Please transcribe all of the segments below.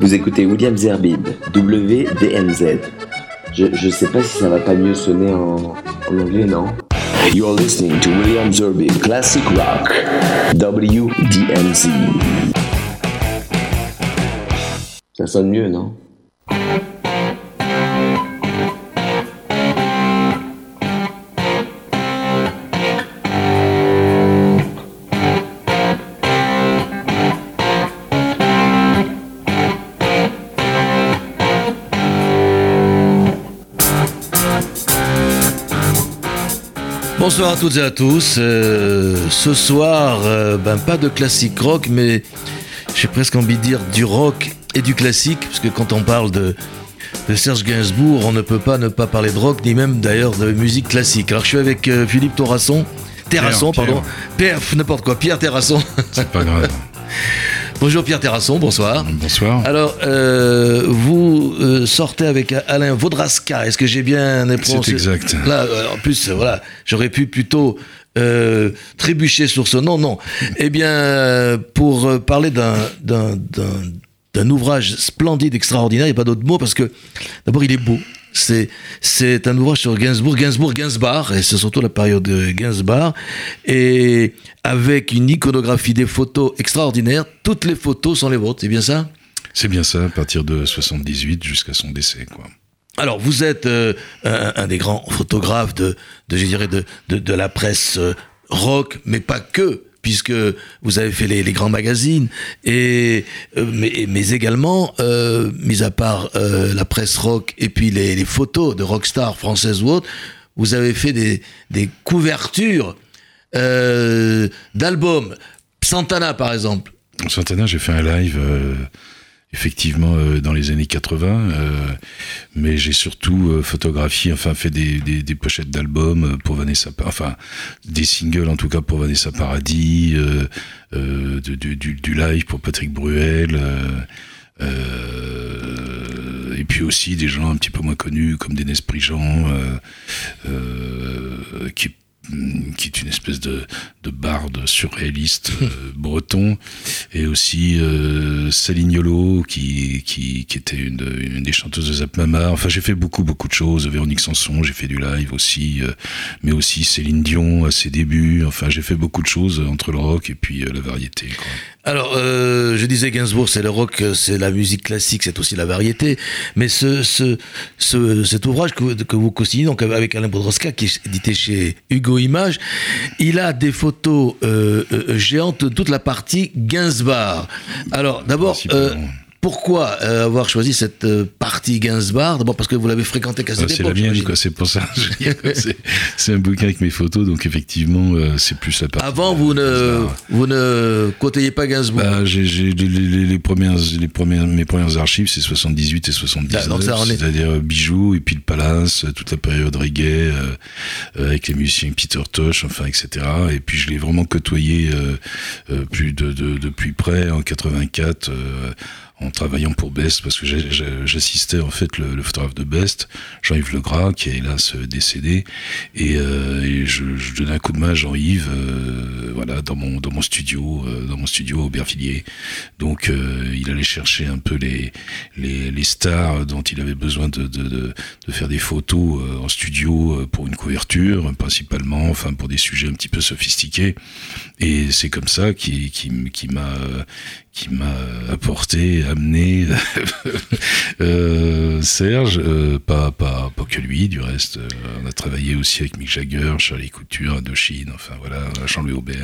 Vous écoutez William Zerbib, WDMZ. Je, je sais pas si ça va pas mieux sonner en, anglais, non? You're listening to William Zerbib Classic Rock, WDMZ. Ça sonne mieux, non? Bonsoir à toutes et à tous. Euh, ce soir, euh, ben, pas de classique rock, mais j'ai presque envie de dire du rock et du classique, parce que quand on parle de, de Serge Gainsbourg, on ne peut pas ne pas parler de rock, ni même d'ailleurs de musique classique. Alors je suis avec euh, Philippe Torasson, Terrasson, Pierre, pardon, Pierre, n'importe quoi, Pierre Terrasson. C'est pas grave. Bonjour Pierre Terrasson, bonsoir. Bonsoir. Alors, euh, vous euh, sortez avec Alain Vaudrasca, est-ce que j'ai bien prononcé exact. Là, euh, en plus, voilà, j'aurais pu plutôt euh, trébucher sur ce nom, non. Eh bien, pour parler d'un d'un d'un d'un ouvrage splendide, extraordinaire, il n'y a pas d'autre mot, parce que d'abord, il est beau. C'est, c'est un ouvrage sur Gainsbourg, Gainsbourg, Gainsbar, et c'est surtout la période de Gainsbar, et avec une iconographie des photos extraordinaires. Toutes les photos sont les vôtres, c'est bien ça? C'est bien ça, à partir de 78 jusqu'à son décès, quoi. Alors, vous êtes euh, un, un des grands photographes de, de je dirais, de, de, de la presse euh, rock, mais pas que, puisque vous avez fait les, grands magazines, et, euh, mais, également, euh, mis à part euh, la presse rock et puis les, photos de rockstars françaises ou autres, vous avez fait des, couvertures d'albums. Santana, par exemple. Santana, j'ai fait un live, effectivement, euh, dans les années 80, euh, mais j'ai surtout euh, photographié, enfin, fait des, des, des pochettes d'albums pour Vanessa, enfin, des singles en tout cas pour Vanessa Paradis, du, du, du live pour Patrick Bruel. euh, et puis aussi des gens un petit peu moins connus comme Dénès Prigent, euh, euh, qui qui est une espèce de, de barde surréaliste euh, breton, et aussi euh, Céline Yolo, qui, qui, qui était une, de- une des chanteuses de Zap Mama. Enfin, j'ai fait beaucoup, beaucoup de choses. Véronique Sanson, j'ai fait du live aussi, euh, mais aussi Céline Dion à ses débuts. Enfin, j'ai fait beaucoup de choses entre le rock et puis euh, la variété. Quoi. Alors, je disais Gainsbourg, c'est le rock, c'est la musique classique, c'est aussi la variété. Mais ce, ce, ce- cet ouvrage que, vous- que vous co-signez donc avec Alain Bodroska, qui est édité chez Hugo Images, il a des photos euh, euh, géantes de toute la partie Gainsbar. Alors, d'abord, euh, pourquoi euh, avoir choisi cette euh, partie Gainsbar D'abord parce que vous l'avez fréquenté qu'à Ah, cette c'est la mienne, quoi. C'est pour ça. C'est- un bouquin avec mes photos, donc effectivement, euh, c'est plus la partie. Avant, vous ne, vous ne côtoyiez pas Gainsbourg? Bah, j'ai, les, les- les premières, les premières, mes premières archives, c'est 78 et Ah, 79, donc ça en est- c'est-à-dire euh, Bijoux et puis le Palace, toute la période reggae, avec les musiciens Peter Tosh, enfin, etc. Et puis je l'ai vraiment côtoyé plus de, de, depuis près en 84. En travaillant pour Best, parce que j'assistais en fait le, photographe de Best, Jean-Yves Legras, qui est hélas euh, décédé, et, euh, je donnais un coup de main à Jean-Yves, euh, voilà, dans mon dans mon studio, euh, dans mon studio à Aubervilliers. Donc euh, il allait chercher un peu les les, les stars dont il avait besoin de de, de, faire des photos euh, en studio pour une couverture, principalement, enfin pour des sujets un petit peu sophistiqués. Et c'est comme ça qui qui, qui m'a qui m'a apporté, amené Serge, pas, pas, pas que lui, du reste. on a travaillé aussi avec Mick Jagger, Charlie Couture, Indochine, enfin voilà, Jean-Louis Aubert.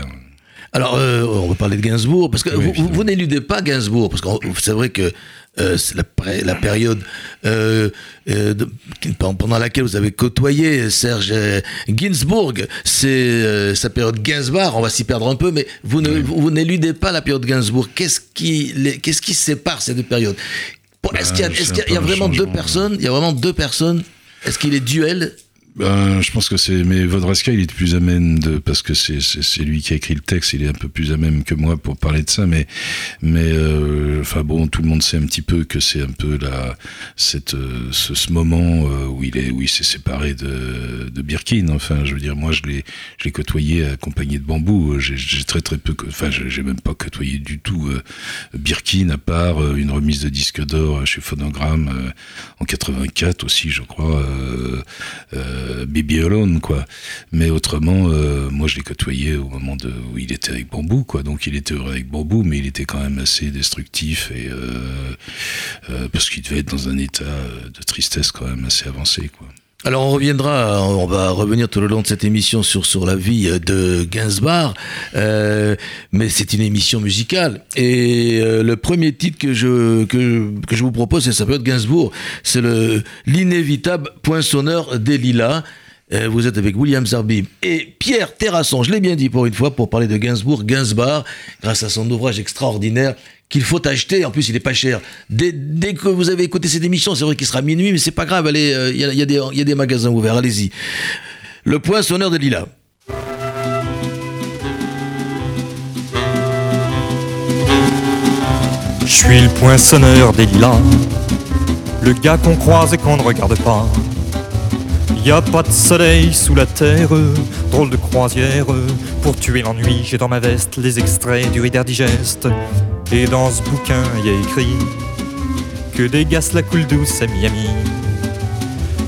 Alors, euh, on va parler de Gainsbourg, parce que Oui, vous, n'éludez pas Gainsbourg, parce que c'est vrai que euh, c'est la, période euh, de- pendant laquelle vous avez côtoyé Serge Gainsbourg, c'est sa période Gainsbar, on va s'y perdre un peu, mais vous ne- vous, vous n'éludez pas la période Gainsbourg. Qu'est-ce qui, les- qu'est-ce qui sépare ces deux périodes? Est-ce Bah, qu'il y a, vraiment deux changement. personnes Il y a vraiment deux personnes? Est-ce qu'il est duel? Ben, je pense que c'est. Mais Vodraska, il est plus à même de. Parce que c'est, lui qui a écrit le texte, il est un peu plus à même que moi pour parler de ça. Mais, mais euh, enfin bon, tout le monde sait un petit peu que c'est un peu la, cette, euh, ce, ce moment euh, où il, est, où il s'est séparé de, de Birkin. Enfin, je veux dire, moi, je l'ai, côtoyé accompagné de bambou. J'ai, j'ai très très peu. Enfin, j'ai même pas côtoyé du tout Birkin, à part une remise de disque d'or chez Phonogramme en 84 aussi, je crois. Euh, euh, Baby Alone, quoi. Mais autrement, euh, moi, je l'ai côtoyé au moment où il était avec Bambou, quoi. Donc, il était heureux avec Bambou, mais il était quand même assez destructif et euh, parce qu'il devait être dans un état de tristesse quand même assez avancé, quoi. Alors on reviendra, on va revenir tout le long de cette émission sur sur la vie de Gainsbourg, euh, mais c'est une émission musicale. Et euh, le premier titre que je que, que je vous propose, ça s'appelle Gainsbourg, c'est le l'inévitable poinçonneur des lilas. Euh, vous êtes avec William Zarbib et Pierre Terrasson, je l'ai bien dit pour une fois, pour parler de Gainsbourg, Gainsbourg, grâce à son ouvrage extraordinaire qu'il faut acheter. En plus, il est pas cher. Dès, que vous avez écouté cette émission, c'est vrai qu'il sera minuit, mais c'est pas grave. Allez, euh, il y, y, a des magasins ouverts. Allez-y. Le poinçonneur de Lila. Je suis le poinçonneur des lilas, le gars qu'on croise et qu'on ne regarde pas. Y a pas de soleil sous la terre, drôle de croisière. Pour tuer l'ennui, j'ai dans ma veste les extraits du Reader Digest. Et dans ce bouquin, y a écrit que des gaz la coule douce à Miami.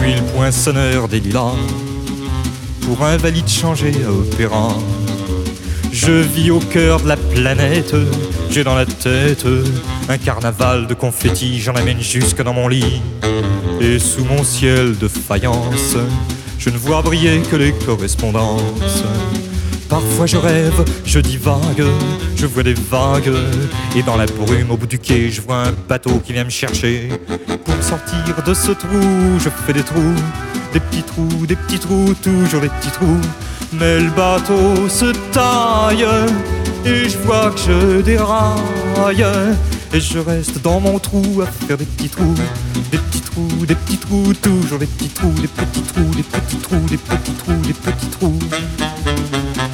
suis le poinçonneur des lilas, pour un valide changé à opéra. Je vis au cœur de la planète, j'ai dans la tête un carnaval de confettis, j'en amène jusque dans mon lit. Et sous mon ciel de faïence, je ne vois briller que les correspondances. Parfois je rêve, je divague, je vois des vagues. Et dans la brume au bout du quai, je vois un bateau qui vient me chercher. Pour sortir de ce trou, je fais des trous, des petits trous, des petits trous, toujours des petits trous. Mais le bateau se taille et je vois que je déraille. Et je reste dans mon trou à faire des petits trous, des petits trous, des petits trous, toujours des petits trous, des petits trous, des petits trous, des petits trous, des petits trous. Je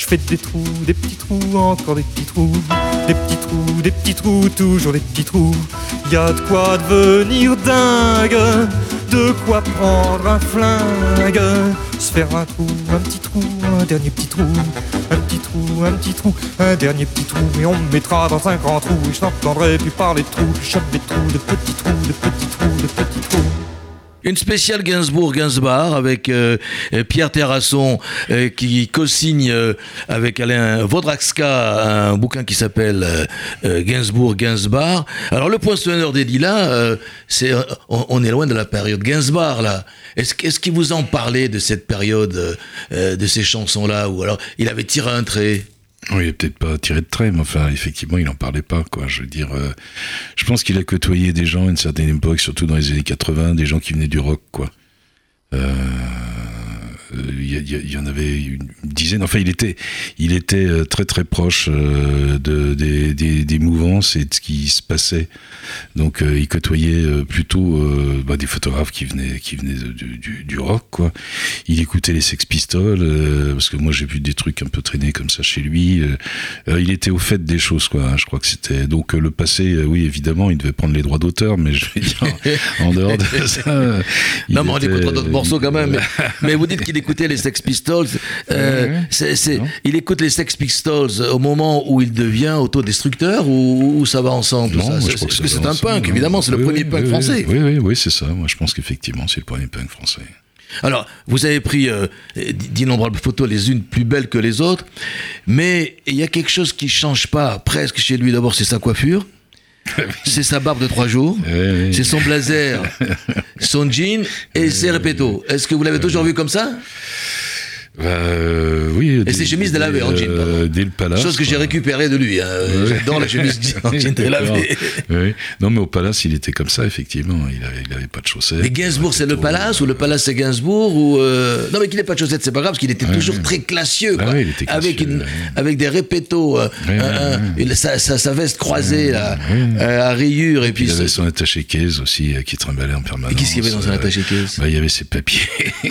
Je fais des trous, des petits trous, encore des petits trous, des petits trous, des petits trous, toujours des petits trous. Y a de quoi devenir dingue, de quoi prendre un flingue, se faire un trou, un petit trou, un dernier petit trou, un petit trou, un petit trou, un dernier petit trou, et on me mettra dans un grand trou, et je n'entendrai plus parler de trous, je chope des trous, de petits trous, de petits trous, de petits trous. Une spéciale Gainsbourg-Gainsbar avec euh, euh, Pierre Terrasson euh, qui co-signe avec Alain Vaudraxka un bouquin qui s'appelle Gainsbourg-Gainsbar. Alors le poinçonneur des lilas, c'est, on, est loin de la période Gainsbar là. Est-ce, est-ce qu'il vous en parlait de cette période, de ces chansons-là ou alors il avait tiré un trait? Oui, peut-être pas tiré de trait, mais enfin, effectivement, il n'en parlait pas, quoi. Je veux dire, euh, je pense qu'il a côtoyé des gens à une certaine époque, surtout dans les années 80, des gens qui venaient du rock, quoi. Euh, il y, en avait une dizaine. Enfin, il était, il était euh, très très proche euh, de, des, des, mouvances et de ce qui se passait. Donc, il côtoyait plutôt bah, des photographes qui venaient, qui venaient du, du, rock, quoi. Il écoutait les Sex Pistols parce que moi j'ai vu des trucs un peu traîner comme ça chez lui. il était au fait des choses, quoi. Hein. je crois que c'était donc le passé. oui, évidemment, il devait prendre les droits d'auteur, mais je veux dire en dehors de ça. non, mais on pas d'autres morceau quand même. Mais, mais vous dites qu'il écoutait les Sex Pistols. Euh, il écoute les Sex Pistols au moment où il devient autodestructeur ou, ou ça va ensemble tout Non, ça je crois que Parce que ça c'est un punk, évidemment, c'est le premier oui, punk oui, français. Oui, oui, oui, c'est ça. Moi, je pense qu'effectivement, c'est le premier punk français. Alors, vous avez pris euh, d'innombrables photos, les unes plus belles que les autres, mais il y a quelque chose qui change pas presque chez lui. D'abord, c'est sa coiffure, c'est sa barbe de trois jours, Oui, c'est son blazer, son jean et ses répétos. Est-ce que vous l'avez toujours vu comme ça? Euh, oui. Et ses chemises délavées en jean, euh, pardon. Dès le palace. Chose que j'ai récupérée de lui. hein. Ouais. J'adore la chemise en jean délavée. Oui. Non, mais au palace, il était comme ça, effectivement. Il avait, il avait pas de chaussettes. Mais Gainsbourg, c'est le palace ou le palace, c'est Gainsbourg ou euh, Non, mais qu'il n'ait pas de chaussettes, c'est pas grave, parce qu'il était Ouais, toujours ouais. très classieux, Ah quoi. ouais, il était classieux, avec, une, ouais. avec des répétos, euh, sa, sa- sa veste croisée, là, euh, à rayures, et puis. Il avait son attaché caisse aussi euh, qui trimballait en permanence. Et qu'est-ce qu'il y avait dans un Euh, attaché-caisse bah, Il y avait ses papiers.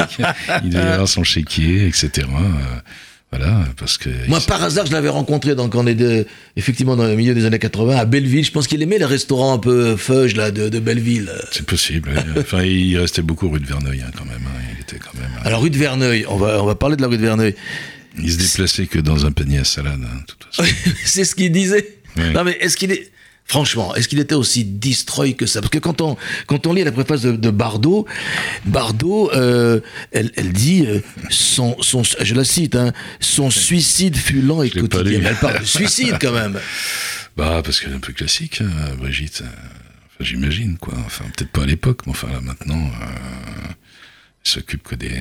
il devait avoir son chéquier, etc. Euh, Voilà, parce que. Moi, par hasard, je l'avais rencontré donc, on est de- effectivement dans le milieu des années 80 à Belleville. Je pense qu'il aimait les restaurants un peu fudge là, de, de Belleville. C'est possible. Enfin, il restait beaucoup rue de Verneuil hein, quand même. hein. Il était quand même. Alors, rue de Verneuil, on va, on va parler de la rue de Verneuil. Il se déplaçait que dans un panier à salade, hein, c'est ce qu'il disait. Oui. Non, mais est-ce qu'il est. Franchement, est-ce qu'il était aussi destroy que ça? Parce que quand on, quand on lit la préface de, de Bardot, Bardot, euh, elle, elle dit, euh, son, son, je la cite, hein, son suicide fut lent et quotidien. Elle parle de suicide quand même. Bah, parce qu'elle est un peu classique, hein, Brigitte. Euh, Enfin, j'imagine, quoi. Enfin, peut-être pas à l'époque, mais enfin, là, maintenant, euh, s'occupe que des.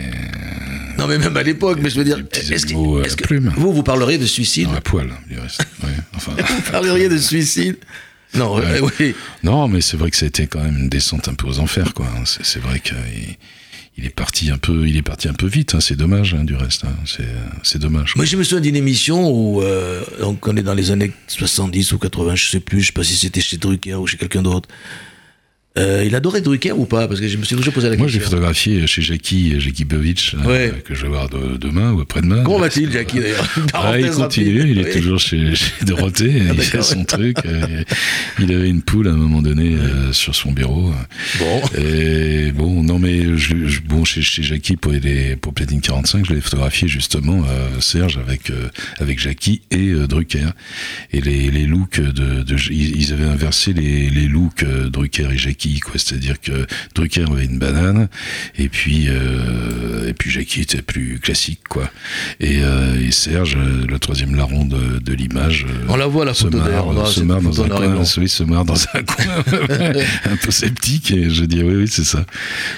Non, mais même à l'époque, mais je veux dire, est-ce que, à plume. vous, vous parleriez de suicide? Dans la poêle, du reste. Ouais, enfin. Vous parleriez de suicide? Non, oui. Non, mais c'est vrai que ça a été quand même une descente un peu aux enfers, quoi. C'est c'est vrai qu'il il est parti un peu, il est parti un peu vite. hein. C'est dommage, hein, du reste. hein. C'est dommage. Moi, je me souviens d'une émission où, euh, donc, on est dans les années 70 ou 80, je sais plus, je sais pas si c'était chez Drucker ou chez quelqu'un d'autre. Euh, il adorait Drucker ou pas? Parce que je me suis toujours posé la Moi, j'ai question. photographié chez Jackie, Jackie Bovitch, que je vais voir de- demain ou après-demain. Comment va-t-il, Jackie, d'ailleurs? Ah, il continue, rapide. il est Oui. toujours chez, chez Dorothée, il fait son truc. euh, il avait une poule à un moment donné euh, sur son bureau. Bon. Et bon, non mais je, je- bon chez, chez Jackie pour les pour Platine 45, je l'ai photographié justement euh, Serge avec euh, avec Jackie et euh, Drucker. Et les, les looks de, de ils avaient inversé les, les looks euh, Drucker et Jackie quoi, c'est-à-dire que Drucker avait une banane et puis euh, et puis Jackie était plus classique quoi. Et, euh, et Serge, euh, le troisième larron de, de l'image, On la voit, la se photo, marre, aura se marre dans un coin, oui, se marre dans un coin un peu sceptique et je dis oui oui c'est ça.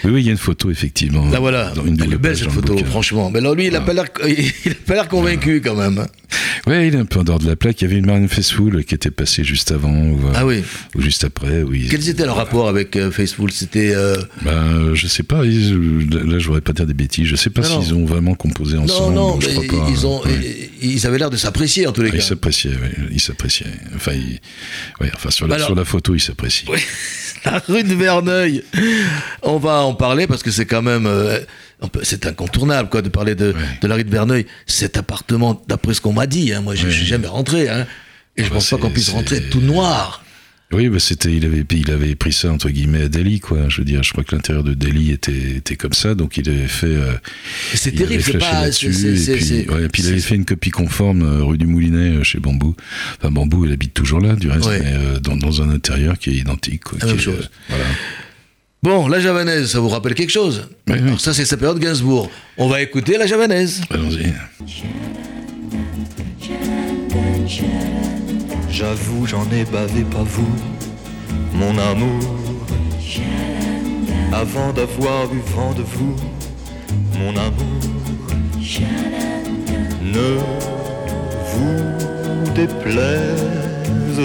Oui oui il y a une photo effectivement. Là voilà, dans une belle cette photo, bouquin. franchement. Mais alors lui, il a pas l'air, pas convaincu quand même. Ouais il est un peu en dehors de la plaque. Il y avait une Marine Faithfull qui était passée juste avant ou, Ah oui. ou juste après. Oui. Quels étaient leurs rapports avec euh, Facebook C'était euh, Ben, je sais pas. ils- là je voudrais pas dire des bêtises. Je sais pas Non, s'ils ont vraiment composé non, ensemble. non, je mais crois pas. ils ont, Ouais. ils avaient l'air de s'apprécier en tous les Ah, Ils cas. s'appréciaient, oui, ils s'appréciaient. Enfin, ils- ouais, enfin sur, la, Bah alors- sur la photo, ils s'apprécient. La rue de Verneuil. On va en parler parce que c'est quand même. euh, c'est incontournable quoi de parler de, de la rue de Verneuil. Cet appartement, d'après ce qu'on m'a dit, hein, moi je Ouais. suis jamais rentré. Hein, et je Bah, pense pas qu'on puisse rentrer tout noir. Oui, bah c'était, il avait, il avait pris ça entre guillemets à Delhi, quoi. Je veux dire, je crois que l'intérieur de Delhi était, était comme ça, donc il avait fait. euh, C'est il terrible, avait c'est et c'est- puis, c'est- ouais, et puis il avait fait une copie conforme euh, rue du Moulinet euh, chez Bambou. Enfin, Bambou, il habite toujours là, du reste, Ouais. mais euh, dans, dans un intérieur qui est identique, quoi. La qui même est, chose. euh, voilà. Bon, la javanaise, ça vous rappelle quelque chose? Oui, oui. Alors ça, c'est sa période Gainsbourg. On va écouter la javanaise. Allons-y. J'avoue, j'en ai bavé, pas vous, mon amour. Avant d'avoir eu vent de vous, mon amour. Ne vous déplaise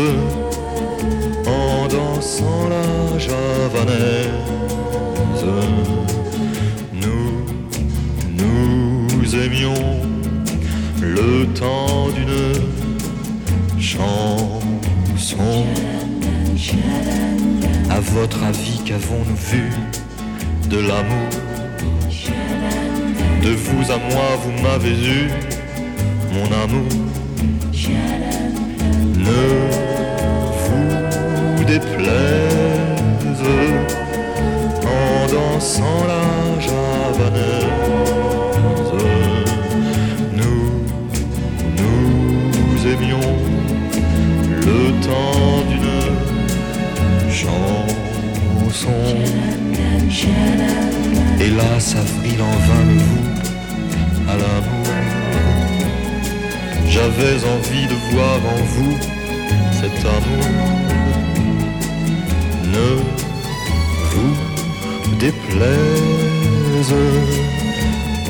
en dansant la javanaise. Nous, nous aimions le temps d'une chanson. À votre avis, qu'avons-nous vu de l'amour De vous à moi, vous m'avez eu, mon amour. Ne vous déplaise en dansant la javanaise. Temps d'une chanson. Hélas, avril en vain me voue à l'amour. J'avais envie de voir en vous cet amour. Ne vous déplaise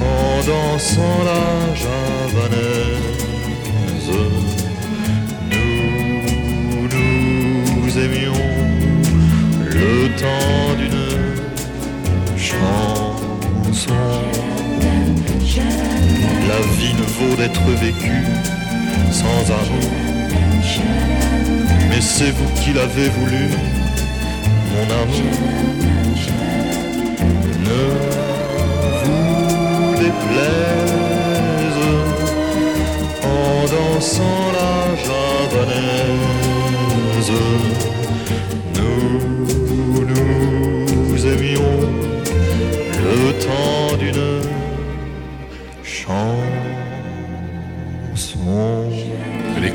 en dansant la javanaise. Aimions le temps d'une chanson. La vie ne vaut d'être vécue sans amour. Mais c'est vous qui l'avez voulu, mon amour. Ne vous déplaise en dansant la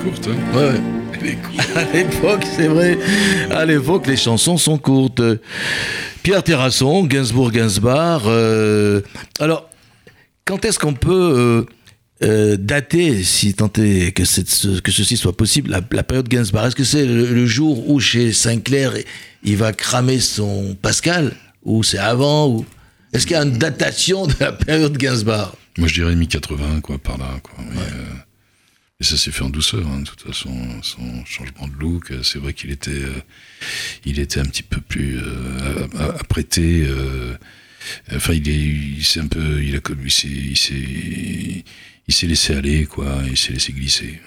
courte, hein Ouais, ouais. À l'époque, c'est vrai. À l'époque, les chansons sont courtes. Pierre Terrasson, Gainsbourg, Gainsbar. euh, alors, quand est-ce qu'on peut euh, euh, dater, si tant est que, cette- que ceci soit possible, la, la période Gainsbar? Est-ce que c'est le, le jour où chez Sinclair, il va cramer son Pascal? Ou c'est avant? Ou... Est-ce qu'il y a une datation de la période Gainsbar? Moi, je dirais mi-80, quoi, par là, quoi. Et ça s'est fait en douceur, hein, de toute façon, son changement de look. euh, C'est vrai qu'il était, euh, il était un petit peu plus euh, apprêté. euh, enfin, il est, il s'est un peu, il a, il s'est, il s'est, il s'est laissé aller, quoi. Il s'est laissé glisser.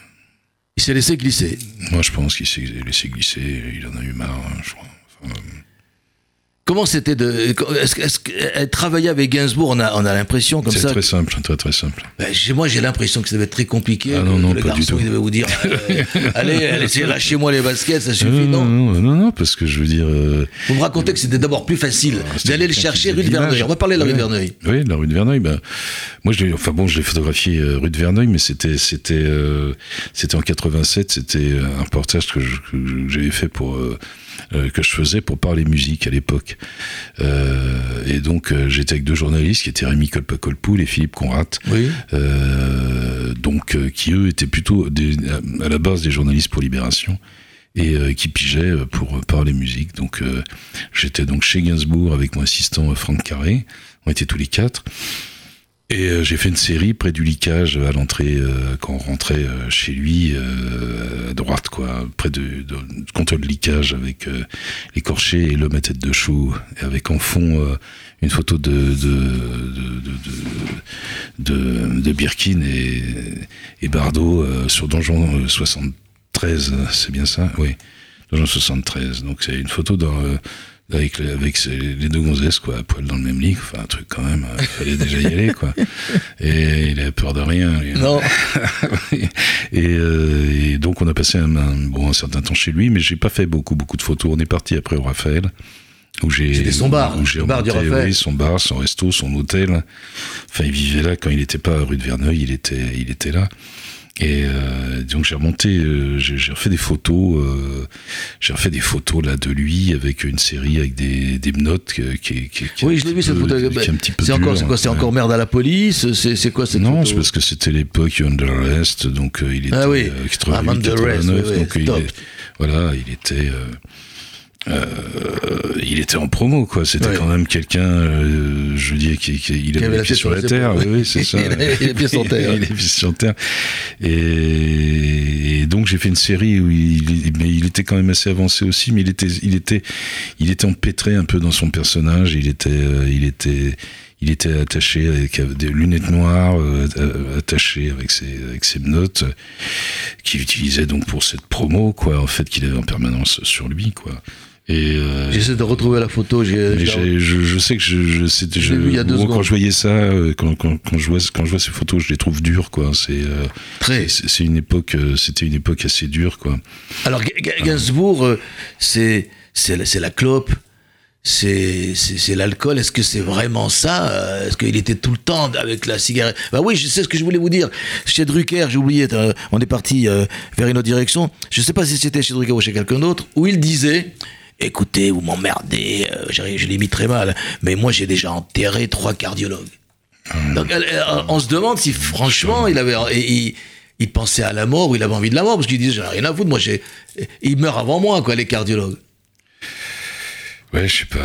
Il s'est laissé glisser. Moi, je pense qu'il s'est laissé glisser. Il en a eu marre, hein, je crois. Enfin, Comment c'était de. Est-ce, euh, travailler avec Gainsbourg, on a, on a l'impression comme c'est ça. très simple, très très simple. Ben, chez moi, j'ai l'impression que ça devait être très compliqué. Ah non, non, le pas du garçon, tout. il devait vous dire euh, Allez, allez, lâchez-moi les baskets, ça suffit. non, non, non, non, non, parce que je veux dire. euh, Vous me racontez que c'était d'abord plus facile Ah, d'aller le chercher rue de Verneuil. On va parler de la rue de. Verneuil. Oui, la rue de Verneuil. Ben, moi, je l'ai, enfin bon, je l'ai photographié euh, rue de Verneuil, mais c'était, c'était, euh, c'était en 87. C'était euh, un reportage que, j'avais fait pour, euh, euh, que je faisais pour parler musique à l'époque. Euh, et donc, euh, j'étais avec deux journalistes qui étaient Rémi Colpa-Colpoul et Philippe Conrat. Oui. Euh, donc, qui eux étaient plutôt des- à la base des journalistes pour Libération et euh, qui pigeaient euh, pour euh, parler musique. Donc, euh, j'étais donc chez Gainsbourg avec mon assistant Franck Carré. On était tous les quatre. Et euh, j'ai fait une série près du licage à l'entrée euh, quand on rentrait euh, chez lui à droite quoi, près de contre le licage avec euh, l'écorché et l'homme à tête de chou. Et avec en fond une photo de de de de, de, Birkin et, et Bardot sur Donjon euh, 73, c'est bien ça? Oui, Donjon 73. Donc c'est une photo dans avec, les, avec ces- les deux gonzesses quoi, à poil dans le même lit, enfin un truc quand même, il fallait déjà y aller quoi. Et il avait peur de rien. lui. Non. et, euh, et donc on a passé un, un- bon, un certain temps chez lui, mais j'ai pas fait beaucoup beaucoup de photos. On est parti après au Raphaël. Où j'ai, C'était son bar, où j'ai le bar du Raphaël. oui, son bar, son resto, son hôtel. Enfin, il vivait là quand il n'était pas rue de Verneuil, il était, il était là. Et euh, donc j'ai remonté, euh, j'ai, refait des photos, euh, j'ai refait des photos là de lui avec une série avec des, des notes qui, qui, qui, qui Oui, je l'ai vu cette photo. qui est un petit peu C'est encore, c'est quoi C'est ouais. encore merde à la police? C'est c'est quoi cette Non, c'est parce que c'était l'époque Under Arrest, donc euh, il était Ah oui. euh, Ah, 88, Under Arrest, 89, oui, oui, donc il est- voilà, il était, euh, il était en promo quoi. C'était Ouais. quand même quelqu'un, euh, je veux dire, qui, qui- il avait avait les pieds sur la terre. Oui, oui, c'est ça. Il avait les pieds sur terre. il avait les pieds sur terre. Et, et donc j'ai fait une série où il, mais il était quand même assez avancé aussi, mais il était, il était, il était empêtré un peu dans son personnage. Il était, euh, il était, il était attaché avec des lunettes noires, euh, attaché avec ses, avec ses notes, euh, qu'il utilisait donc pour cette promo, quoi, en fait, qu'il avait en permanence sur lui, quoi. Et euh, J'essaie de retrouver la photo. mais je, je sais que je, je, c'était- Je je- l'ai vu il y a deux moi, quand je voyais ça, euh, quand, quand, quand je vois, quand je vois ces photos, je les trouve dures, quoi. C'est, euh, Très. c'est une époque, c'était une époque assez dure, quoi. Alors Ga- Gainsbourg, c'est c'est la, clope, c'est l'alcool. Est-ce que c'est vraiment ça Est-ce qu'il était tout le temps avec la cigarette? Bah oui, je sais ce que je voulais vous dire. Chez Drucker, j'ai oublié. on est parti vers une autre direction. Je sais pas si c'était chez Drucker ou chez quelqu'un d'autre où il disait. Écoutez, vous m'emmerdez, euh, je l'ai mis très mal, mais moi j'ai déjà enterré trois cardiologues. Donc elle- elle- on se demande si franchement il avait il, il pensait à la mort ou il avait envie de la mort parce qu'il disait j'en ai rien à foutre, moi j'ai ils meurent avant moi quoi les cardiologues. Ouais, je sais pas.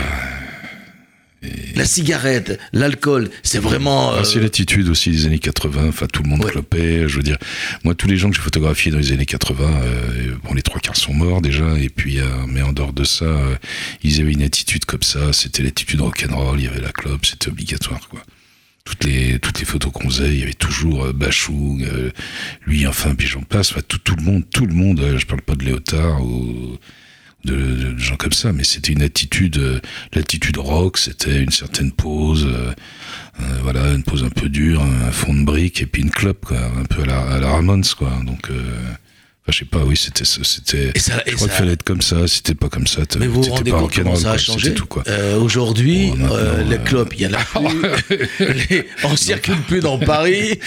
La cigarette, l'alcool, c'est vraiment. Ah, c'est euh, l'attitude aussi des années 80. Enfin, tout le monde Ouais. clopait. Je veux dire, moi, tous les gens que j'ai photographiés dans les années 80, euh, bon, les trois quarts sont morts déjà. Et puis, euh, mais en dehors de ça, ils avaient une attitude comme ça. C'était l'attitude rock'n'roll. Il y avait la clope, c'était obligatoire, quoi. Toutes les, toutes les photos qu'on faisait, il y avait toujours Bachung, euh, lui, enfin, puis j'en passe. Enfin, tout, tout le monde, tout le monde. je parle pas de Léotard ou de, de- gens comme ça, mais c'était une attitude, euh, l'attitude rock, c'était une certaine pose, euh, euh, voilà, une pose un peu dure, un, fond de brique et puis une clope, quoi, un peu à la, à la Ramones, quoi. Donc, euh, je sais pas, oui, c'était, c'était. Et ça- je et crois ça- qu'il fallait être comme ça. Si t'étais pas comme ça, Mais vous vous rendez compte comment ça a quoi, changé tout, quoi. Euh, Aujourd'hui, maintenant, euh, les euh, clopes, il y en a plus. Les- on circule plus dans Paris.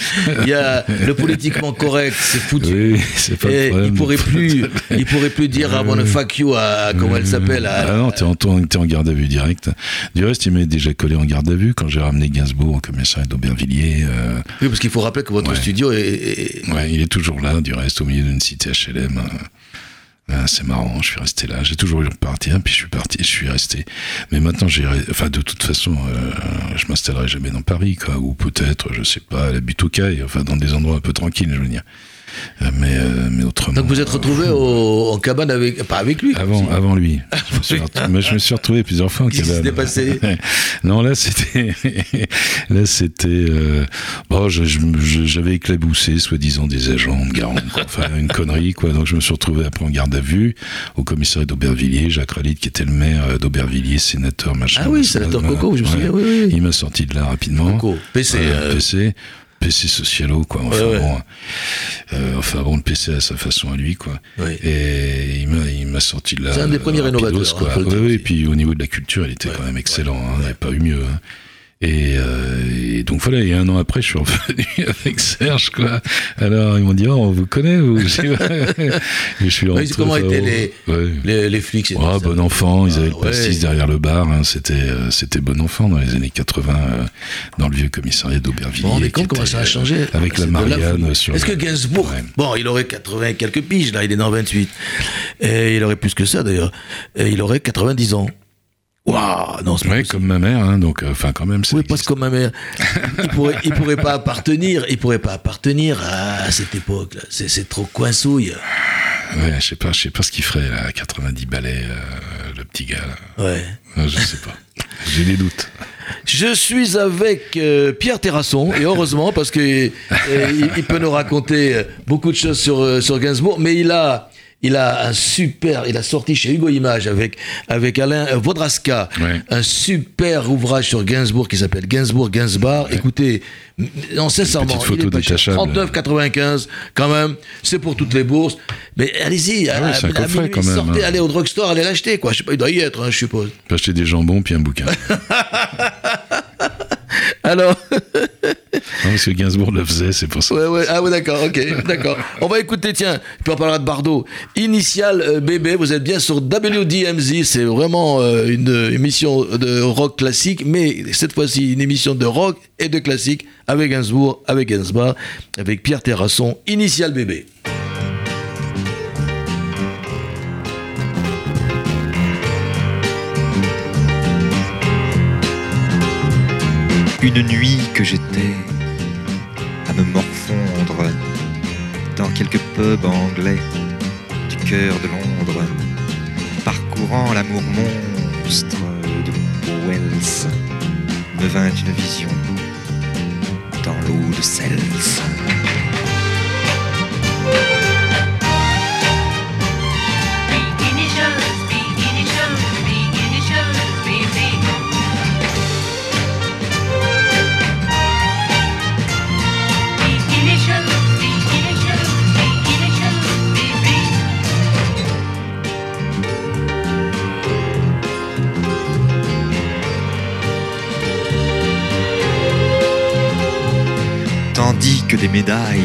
Il y a le politiquement correct, c'est foutu. Oui, c'est pas le Et problème. il pourrait plus, il pourrait plus dire I wanna fuck you à comment elle s'appelle. à- Ah non, t'es en, t'es en garde à vue direct. Du reste, il m'avait déjà collé en garde à vue quand j'ai ramené Gainsbourg au commissariat d'Aubervilliers. euh, Oui, parce qu'il faut rappeler que votre Ouais. studio est, est- Ouais, il est toujours là, du reste, au milieu d'une cité HLM. euh, euh, c'est marrant, je suis resté là. J'ai toujours eu repartir, puis je suis parti, je suis resté. Mais maintenant, enfin, de toute façon, euh, je m'installerai jamais dans Paris, ou peut-être, je sais pas, à la butte aux cailles, enfin, dans des endroits un peu tranquilles, je veux dire. Euh, mais, euh, mais autrement. Donc vous êtes euh, retrouvé au- en cabane avec, pas avec lui. avant, avant lui. Je me suis retrouvé, je me suis retrouvé plusieurs fois en Qu'est-ce qui cabane. s'était passé Non, là, c'était, là, c'était, euh, bon, je- je- je- j'avais éclaboussé, soi-disant, des agents de garde, enfin, une connerie, quoi. Donc, je me suis retrouvé après en garde à vue, au commissariat d'Aubervilliers, Jacques Ralite, qui était le maire euh, d'Aubervilliers, sénateur, machin. Ah oui, sénateur. Coco, je me souviens, oui, oui, oui. Il m'a sorti de là rapidement. Coco, PC, euh, PC. PC socialo, quoi. Enfin, Ouais, ouais. bon. euh, enfin, bon, le PC à sa façon à lui, quoi. Et il m'a, sorti de là. C'est un des premiers rénovateurs, quoi. hein, le Oui, et puis au niveau de la culture, il était quand même excellent. hein, Il n'y a pas eu mieux. hein. Et, euh, et donc voilà, et un an après, je suis revenu avec Serge, quoi. Alors, ils m'ont dit, oh, on vous connaît, vous. et je suis rentré. comment étaient oh, les- ouais. Les, les flics, Ah, ça. bon enfant, ils Ah, avaient le ouais. pastis derrière le bar, hein, c'était euh, c'était bon enfant dans les années 80, euh, dans le vieux commissariat d'Aubervilliers. Vous rendez qui compte comment ça a euh, changé Avec C'est la Marianne folie. sur Est-ce que Gainsbourg, Ouais. bon, il aurait 80 et quelques piges, là, il est dans 28. Et il aurait plus que ça, d'ailleurs. Et il aurait 90 ans. Waouh, non, c'est pas Ouais, comme ma mère, hein, donc, euh, enfin, quand même, Oui, parce que comme ma mère, il pourrait, il pourrait pas appartenir, il pourrait pas appartenir à cette époque-là. C'est, c'est trop coinsouille. Ouais, je sais pas, je sais pas ce qu'il ferait, là, à 90 balais, euh, le petit gars, là. Ouais. Euh, Je sais pas. J'ai des doutes. Je suis avec euh, Pierre Terrasson, et heureusement, parce que euh, il, il peut nous raconter beaucoup de choses sur, sur Gainsbourg, mais il a, il a un super, il a sorti chez Hugo Image avec, avec Alain euh, Vodraska, Ouais. un super ouvrage sur Gainsbourg qui s'appelle Gainsbourg Gainsbar. Écoutez, non, sincèrement, il est pas cher. détachable. 39,95 quand même, c'est pour toutes les bourses. Mais allez-y, Ah ouais, à, c'est un à coffret, minuit, quand même, sortez, hein. allez au drugstore, allez l'acheter, quoi. Je sais pas, il doit y être, hein, je suppose. Acheté des jambons puis un bouquin. Alors. non, parce que Gainsbourg le faisait, c'est pour ça. Ouais, ouais, ah ouais, d'accord, ok, d'accord. On va écouter, tiens, puis on parlera de Bardot. Initial euh, bébé, vous êtes bien sur WDMZ, c'est vraiment euh, une émission de rock classique, mais cette fois-ci une émission de rock et de classique avec Gainsbourg, avec Gainsbourg, avec Pierre Terrasson, Initial bébé. Une nuit que j'étais à me morfondre dans quelques pubs anglais du cœur de Londres, parcourant l'amour monstre de Wells, me vint une vision dans l'eau de Cels.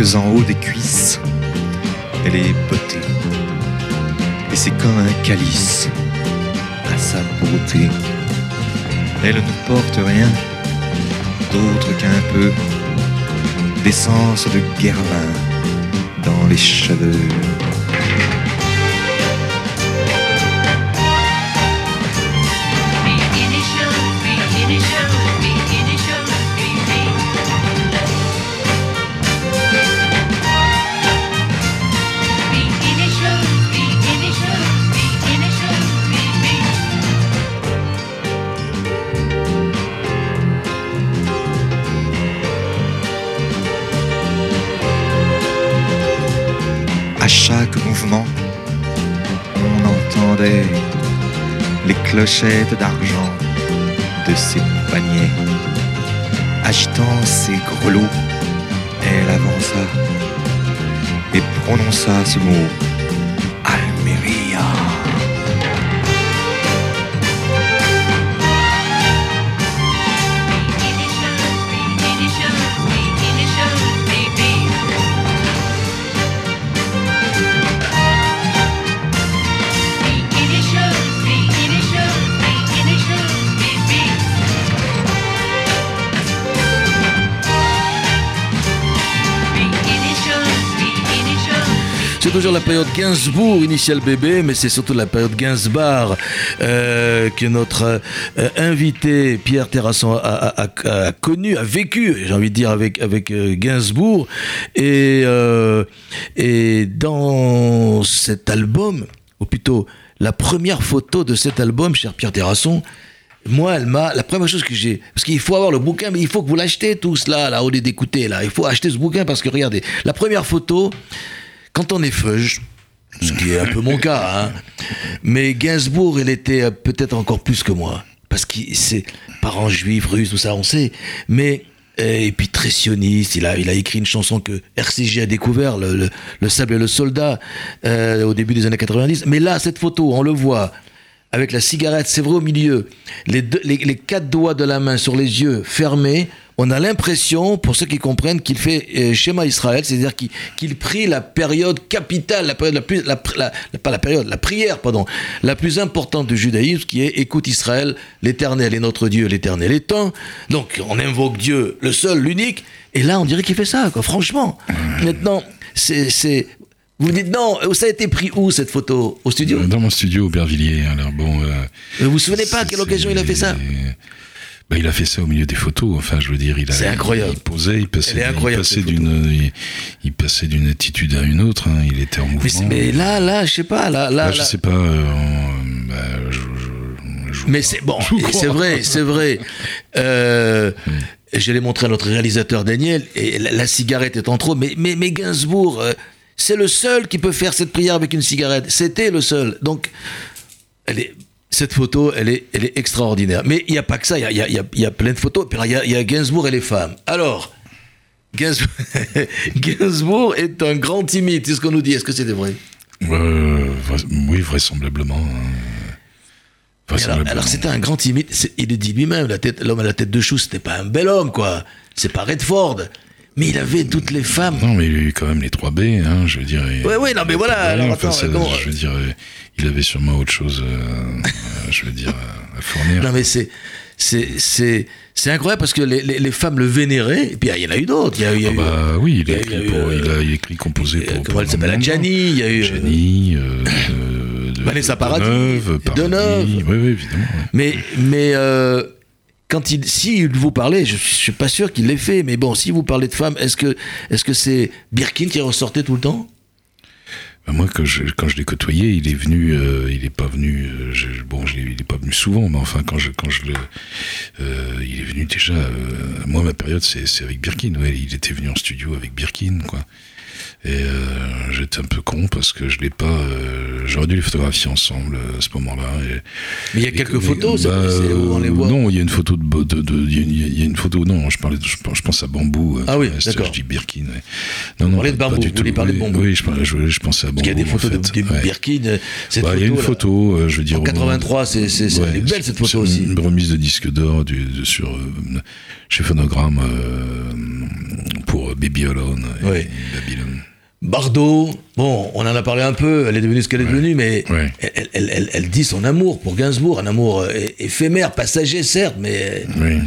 En haut des cuisses, elle est beauté. Et c'est comme un calice à sa beauté. Elle ne porte rien d'autre qu'un peu d'essence de guervin dans les cheveux. D'argent de ses poignets. Agitant ses grelots, elle avança et prononça ce mot toujours la période Gainsbourg, initial bébé, mais c'est surtout la période Gainsbar euh, que notre euh, invité Pierre Terrasson a, connu, a vécu, j'ai envie de dire, avec, avec euh, Gainsbourg. Et, euh, et dans cet album, ou plutôt la première photo de cet album, cher Pierre Terrasson, moi, elle m'a. La première chose que j'ai. Parce qu'il faut avoir le bouquin, mais il faut que vous l'achetez tout cela, là, au lieu d'écouter, là. Il faut acheter ce bouquin parce que regardez, la première photo, quand on est feuge, ce qui est un peu mon cas, hein, mais Gainsbourg, il était euh, peut-être encore plus que moi. Parce que c'est parents juifs, russes, tout ça, on sait. Mais. euh, Et puis très sioniste, il a, il a écrit une chanson que RCG a découvert, le, le, le sable et le soldat, euh, au début des années 90. Mais là, cette photo, on le voit, avec la cigarette, c'est vrai au milieu, les, deux- les, les quatre doigts de la main sur les yeux fermés, on a l'impression, pour ceux qui comprennent, qu'il fait euh, schéma Israël, c'est-à-dire qu'il qu'il prie la période capitale, la période la plus, la, pas la période, la prière, pardon, la plus importante du judaïsme, qui est écoute Israël, l'Éternel est notre Dieu, l'Éternel est un. Donc on invoque Dieu, le seul, l'unique, et là on dirait qu'il fait ça, quoi, franchement. Maintenant, c'est, vous dites non, ça a été pris où cette photo Au studio? Dans mon studio Aubervilliers. Alors bon. euh, vous vous souvenez pas à quelle occasion il a fait ça? Bah, il a fait ça au milieu des photos. Enfin, je veux dire, il a. C'est incroyable. Il posait, il passait, il passait d'une, il, il passait d'une attitude à une autre. hein, Il était en mouvement. mais, là, là, je sais pas, là, là, Bah, je là- sais pas. euh, bah, je- je- je- Mais c'est bon, c'est vrai, c'est vrai. Euh, je l'ai montré à notre réalisateur Daniel, et la, la cigarette est en trop, mais, mais, mais Gainsbourg, euh, c'est le seul qui peut faire cette prière avec une cigarette. C'était le seul. Donc, elle est, cette photo, elle est, elle est extraordinaire. Mais il n'y a pas que ça, il y a, y a- y a- il y a plein de photos. Puis il y y a Gainsbourg et les femmes. Alors, Gainsbourg, Gainsbourg est un grand timide, c'est ce qu'on nous dit. Est-ce que c'était vrai? Euh, oui, vraisemblablement. hein. Alors, Vraisemblablement. alors, c'était un grand timide. Il le dit lui-même, l'homme à la tête de chou, c'était pas un bel homme, quoi. C'est pas Redford. Mais il avait toutes les femmes. Non, mais il a eu quand même les 3 B, hein, je veux dire. Ouais, ouais, non, mais voilà, alors, enfin, attends, ça, comment- je veux dire, euh, il avait sûrement autre chose, euh, euh, je veux dire, à- fournir. Non, mais c'est. C'est, c'est, c'est incroyable parce que les, les, les femmes le vénéraient, et puis ah, il y en a eu d'autres. Il y a, il y a Ah eu, bah oui, il a, il y a écrit, eu, pour, euh, il a écrit, composé euh, pour. comment pour elle s'appelle. Gianni, il y a eu, euh, Gianni, euh, de- de- Vanessa Paradis, Deneuve, Deneuve. Paradis, Oui, oui, évidemment. ouais. Mais, mais euh, quand il, si vous parlez, je, je suis pas sûr qu'il l'ait fait, mais bon, si vous parlez de femmes, est-ce que, est-ce que c'est Birkin qui ressortait tout le temps? Bah, moi, quand je, quand je l'ai côtoyé, il est venu, euh, il est pas venu, euh, bon, il est pas venu souvent, mais enfin, quand je, quand je le, euh, il est venu déjà, moi, ma période, c'est, c'est avec Birkin, ouais, il était venu en studio avec Birkin, quoi. Et euh, j'étais un peu con parce que je l'ai pas, euh, j'aurais dû les photographier ensemble euh, à ce moment-là. Mais il y a quelques que- photos, bah, où on les voit. Non, il y a une photo de, bo- de, de- il y a une- il y a une photo. Non, je parlais, de- je, pense- je pense à Bambou. Ah oui, d'accord. Je dis Birkin. ouais. Non, non, parlait de Bambou, vous voulez parler de Oui, Bambou. Oui, je, parlais- je, je pensais à Bambou. Parce qu'il y a des en photos fait. de, Ouais. Birkin. Cette Bah, photo, il y a une là, photo, je veux dire. En au moment- 83, c'est, Ouais, belle cette photo aussi. Une remise de disque d'or sur, chez Phonogramme euh, pour Baby Alone et Ouais. Babylon. Bardot, bon, on en a parlé un peu, elle est devenue ce qu'elle est devenue, mais Ouais. elle, elle- elle- elle dit son amour pour Gainsbourg, un amour euh, éphémère, passager certes, mais Oui.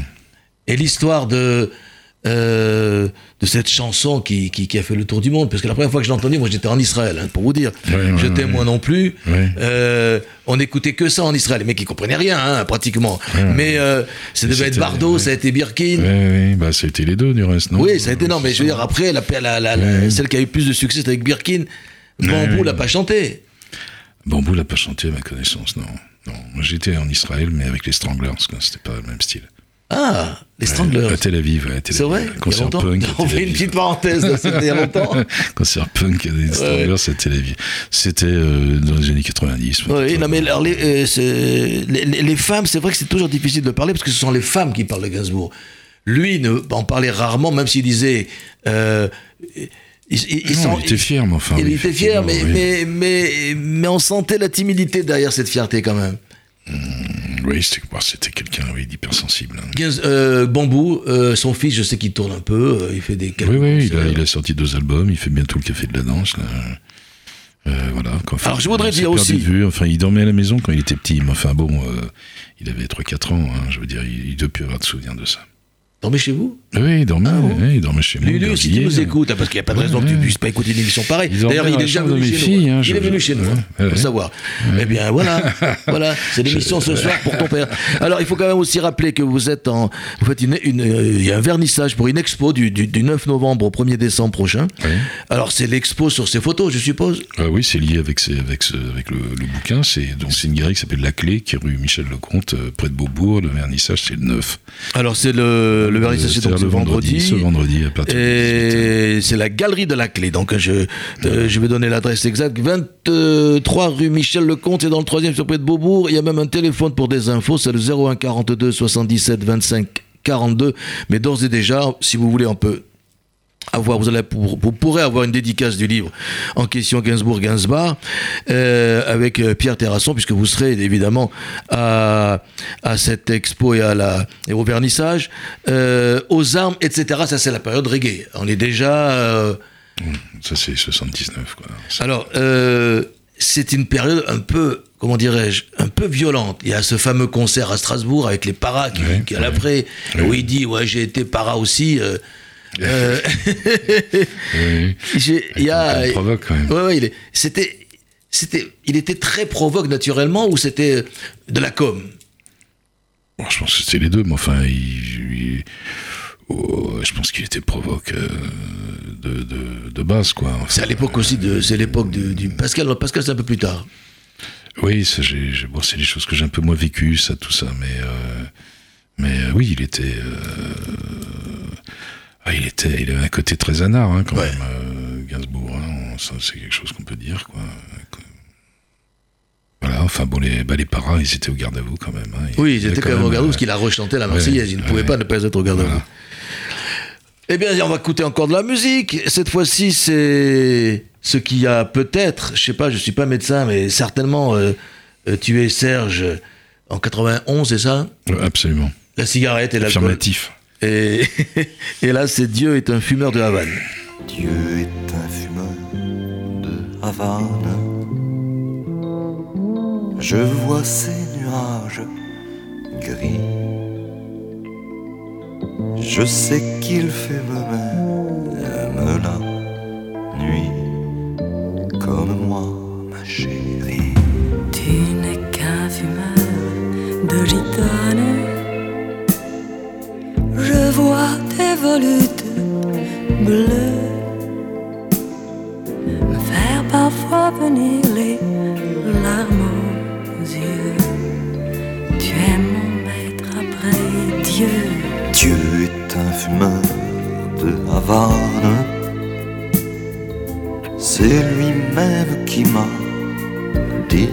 et l'histoire de euh, de cette chanson qui, qui, qui a fait le tour du monde, parce que la première fois que je l'ai entendue, moi j'étais en Israël, hein, pour vous dire, j'étais ouais. moi non plus. Euh, on n'écoutait que ça en Israël, les mecs ils comprenaient rien, hein, pratiquement, mais euh, ça devait être ouais. ça a été Birkin, Oui, oui, bah, ça a été les deux du reste, non? Oui, ça a été non, mais je veux dire après, la, la, la- celle qui a eu plus de succès, c'était avec Birkin. Bambou l'a pas chanté. Bambou l'a pas chanté à ma connaissance, non. Non, j'étais en Israël, mais avec les Stranglers. C'était pas le même style. Ah, les Ouais, Stranglers. à Tel Aviv, ouais, à Tel C'est vrai Concert punk. On fait une petite parenthèse, c'était il y a longtemps. Concert punk des Stranglers, à Tel Aviv. C'était euh, dans les années 90. Oui, non, mais alors, les, euh, les, les- femmes, c'est vrai que c'est toujours difficile de parler parce que ce sont les femmes qui parlent de Gainsbourg. Lui ne en parlait rarement, même s'il disait. euh, il, il- il Non, sent- il était fier, mais enfin. il était fier, mais, mais, mais on sentait la timidité derrière cette fierté quand même. Oui, c'était bah, c'était quelqu'un oui, d'hypersensible. hein. Euh, Bambou, euh, son fils, je sais qu'il tourne un peu, euh, il fait des. Oui, oui, il a, il a sorti deux albums, il fait bientôt le café de la danse. Là. Euh, voilà. qu'en fait, Alors, je voudrais dire aussi- vue. Enfin, il dormait à la maison quand il était petit, mais enfin bon, il avait 3-4 ans. hein, je veux dire, il ne doit plus avoir de souvenir de ça. Dormez chez vous? Oui, il dormait, Ah bon oui, il dormait chez moi. Lulu, si tu nous écoutes, hein, parce qu'il n'y a pas de raison que tu Ouais. puisses pas écouter une émission pareille. Il D'ailleurs, il est déjà chambre venu de mes chez filles, nous. hein, il est venu chez nous, hein, pour ouais. savoir. Eh bien, voilà, voilà, c'est l'émission ce soir pour ton père. Alors, il faut quand même aussi rappeler que vous êtes en, vous faites une, une- euh, il y a un vernissage pour une expo du, du, du 9 novembre au 1er décembre prochain. Oui. Alors, c'est l'expo sur ces photos, je suppose? Ah oui, c'est lié avec, ces- avec, ce- avec le, le bouquin. C'est donc une galerie qui s'appelle La Clé, qui est rue Michel Lecomte, euh, près de Beaubourg. Le vernissage, c'est le 9. Alors, c'est le, le vernissage, c'est ce vendredi. Ce vendredi, à partir de 18 Et c'est la galerie de la clé. Donc je, euh, je vais donner l'adresse exacte. 23 rue Michel Lecomte, c'est dans le 3 sur près de Beaubourg. Il y a même un téléphone pour des infos, c'est le 01 42 77 25 42. Mais d'ores et déjà, si vous voulez, on peut avoir, vous, allez, vous pourrez avoir une dédicace du livre en question Gainsbourg-Gainsbar euh, avec euh, Pierre Terrasson, puisque vous serez évidemment à, à cette expo et, à la, et au vernissage. Euh, aux armes, etc. Ça, c'est la période reggae. On est déjà. euh, Ça, c'est 79, quoi. Alors, c'est une période un peu, comment dirais-je, un peu violente. Il y a ce fameux concert à Strasbourg avec les paras qui, Ouais, qui à l'après, où il dit Ouais, j'ai été para aussi. euh, euh, Oui, il y a. Il provoque, quand même. Ouais, ouais, il est- c'était. C'était, il était très provoque naturellement ou c'était de la com? Bon, je pense que c'était les deux, mais enfin, il, il- oh, je pense qu'il était provoque euh, de, de, de base, quoi. Enfin, C'est à l'époque aussi de, c'est l'époque du Pascal. Pascal, c'est un peu plus tard. Oui, ça, j'ai, j'ai- bon, c'est des choses que j'ai un peu moins vécues, ça, tout ça, mais, euh, mais oui, il était, euh, ah, il était, il avait un côté très anard, hein, quand Ouais. même, euh, Gainsbourg. hein, c'est quelque chose qu'on peut dire, quoi. Voilà, enfin bon, les, bah, les paras, ils étaient au garde à vous quand même. hein. Oui, ils étaient quand même au garde euh, parce qu'il a rechanté la Marseillaise. il ne ouais, pouvait ouais. pas ne pas être au garde à vous. Eh bien, on va écouter encore de la musique. Cette fois-ci, c'est ce qui a peut-être, je sais pas, je suis pas médecin, mais certainement euh, euh, tué Serge en 91, c'est ça? Ouais, Absolument. La cigarette et l'alcool. Affirmatif. Et, et là, c'est Dieu est un fumeur de Havane. Dieu est un fumeur de Havane. Je vois ces nuages gris. Je sais qu'il fait me-même la nuit comme moi, ma chérie. Tu n'es qu'un fumeur de gitane. Volutes bleues me faire parfois venir les larmes aux yeux. Tu es mon maître après Dieu. Dieu est un fumeur de Havane. C'est lui-même qui m'a dit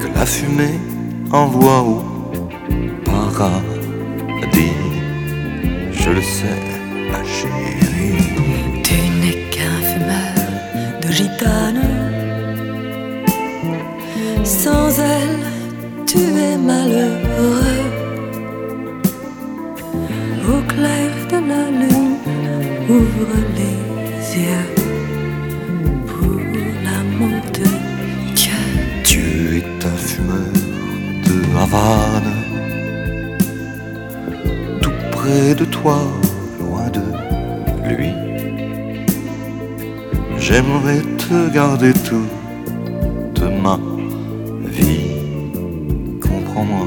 que la fumée envoie au Je le sais, ma chérie. Tu n'es qu'un fumeur de gitane. Sans elle, tu es malheureux. Au clair de la lune, ouvre les yeux pour l'amour de Dieu. Dieu est un fumeur de Havane. De toi, loin de lui. J'aimerais te garder toute ma vie. Comprends-moi,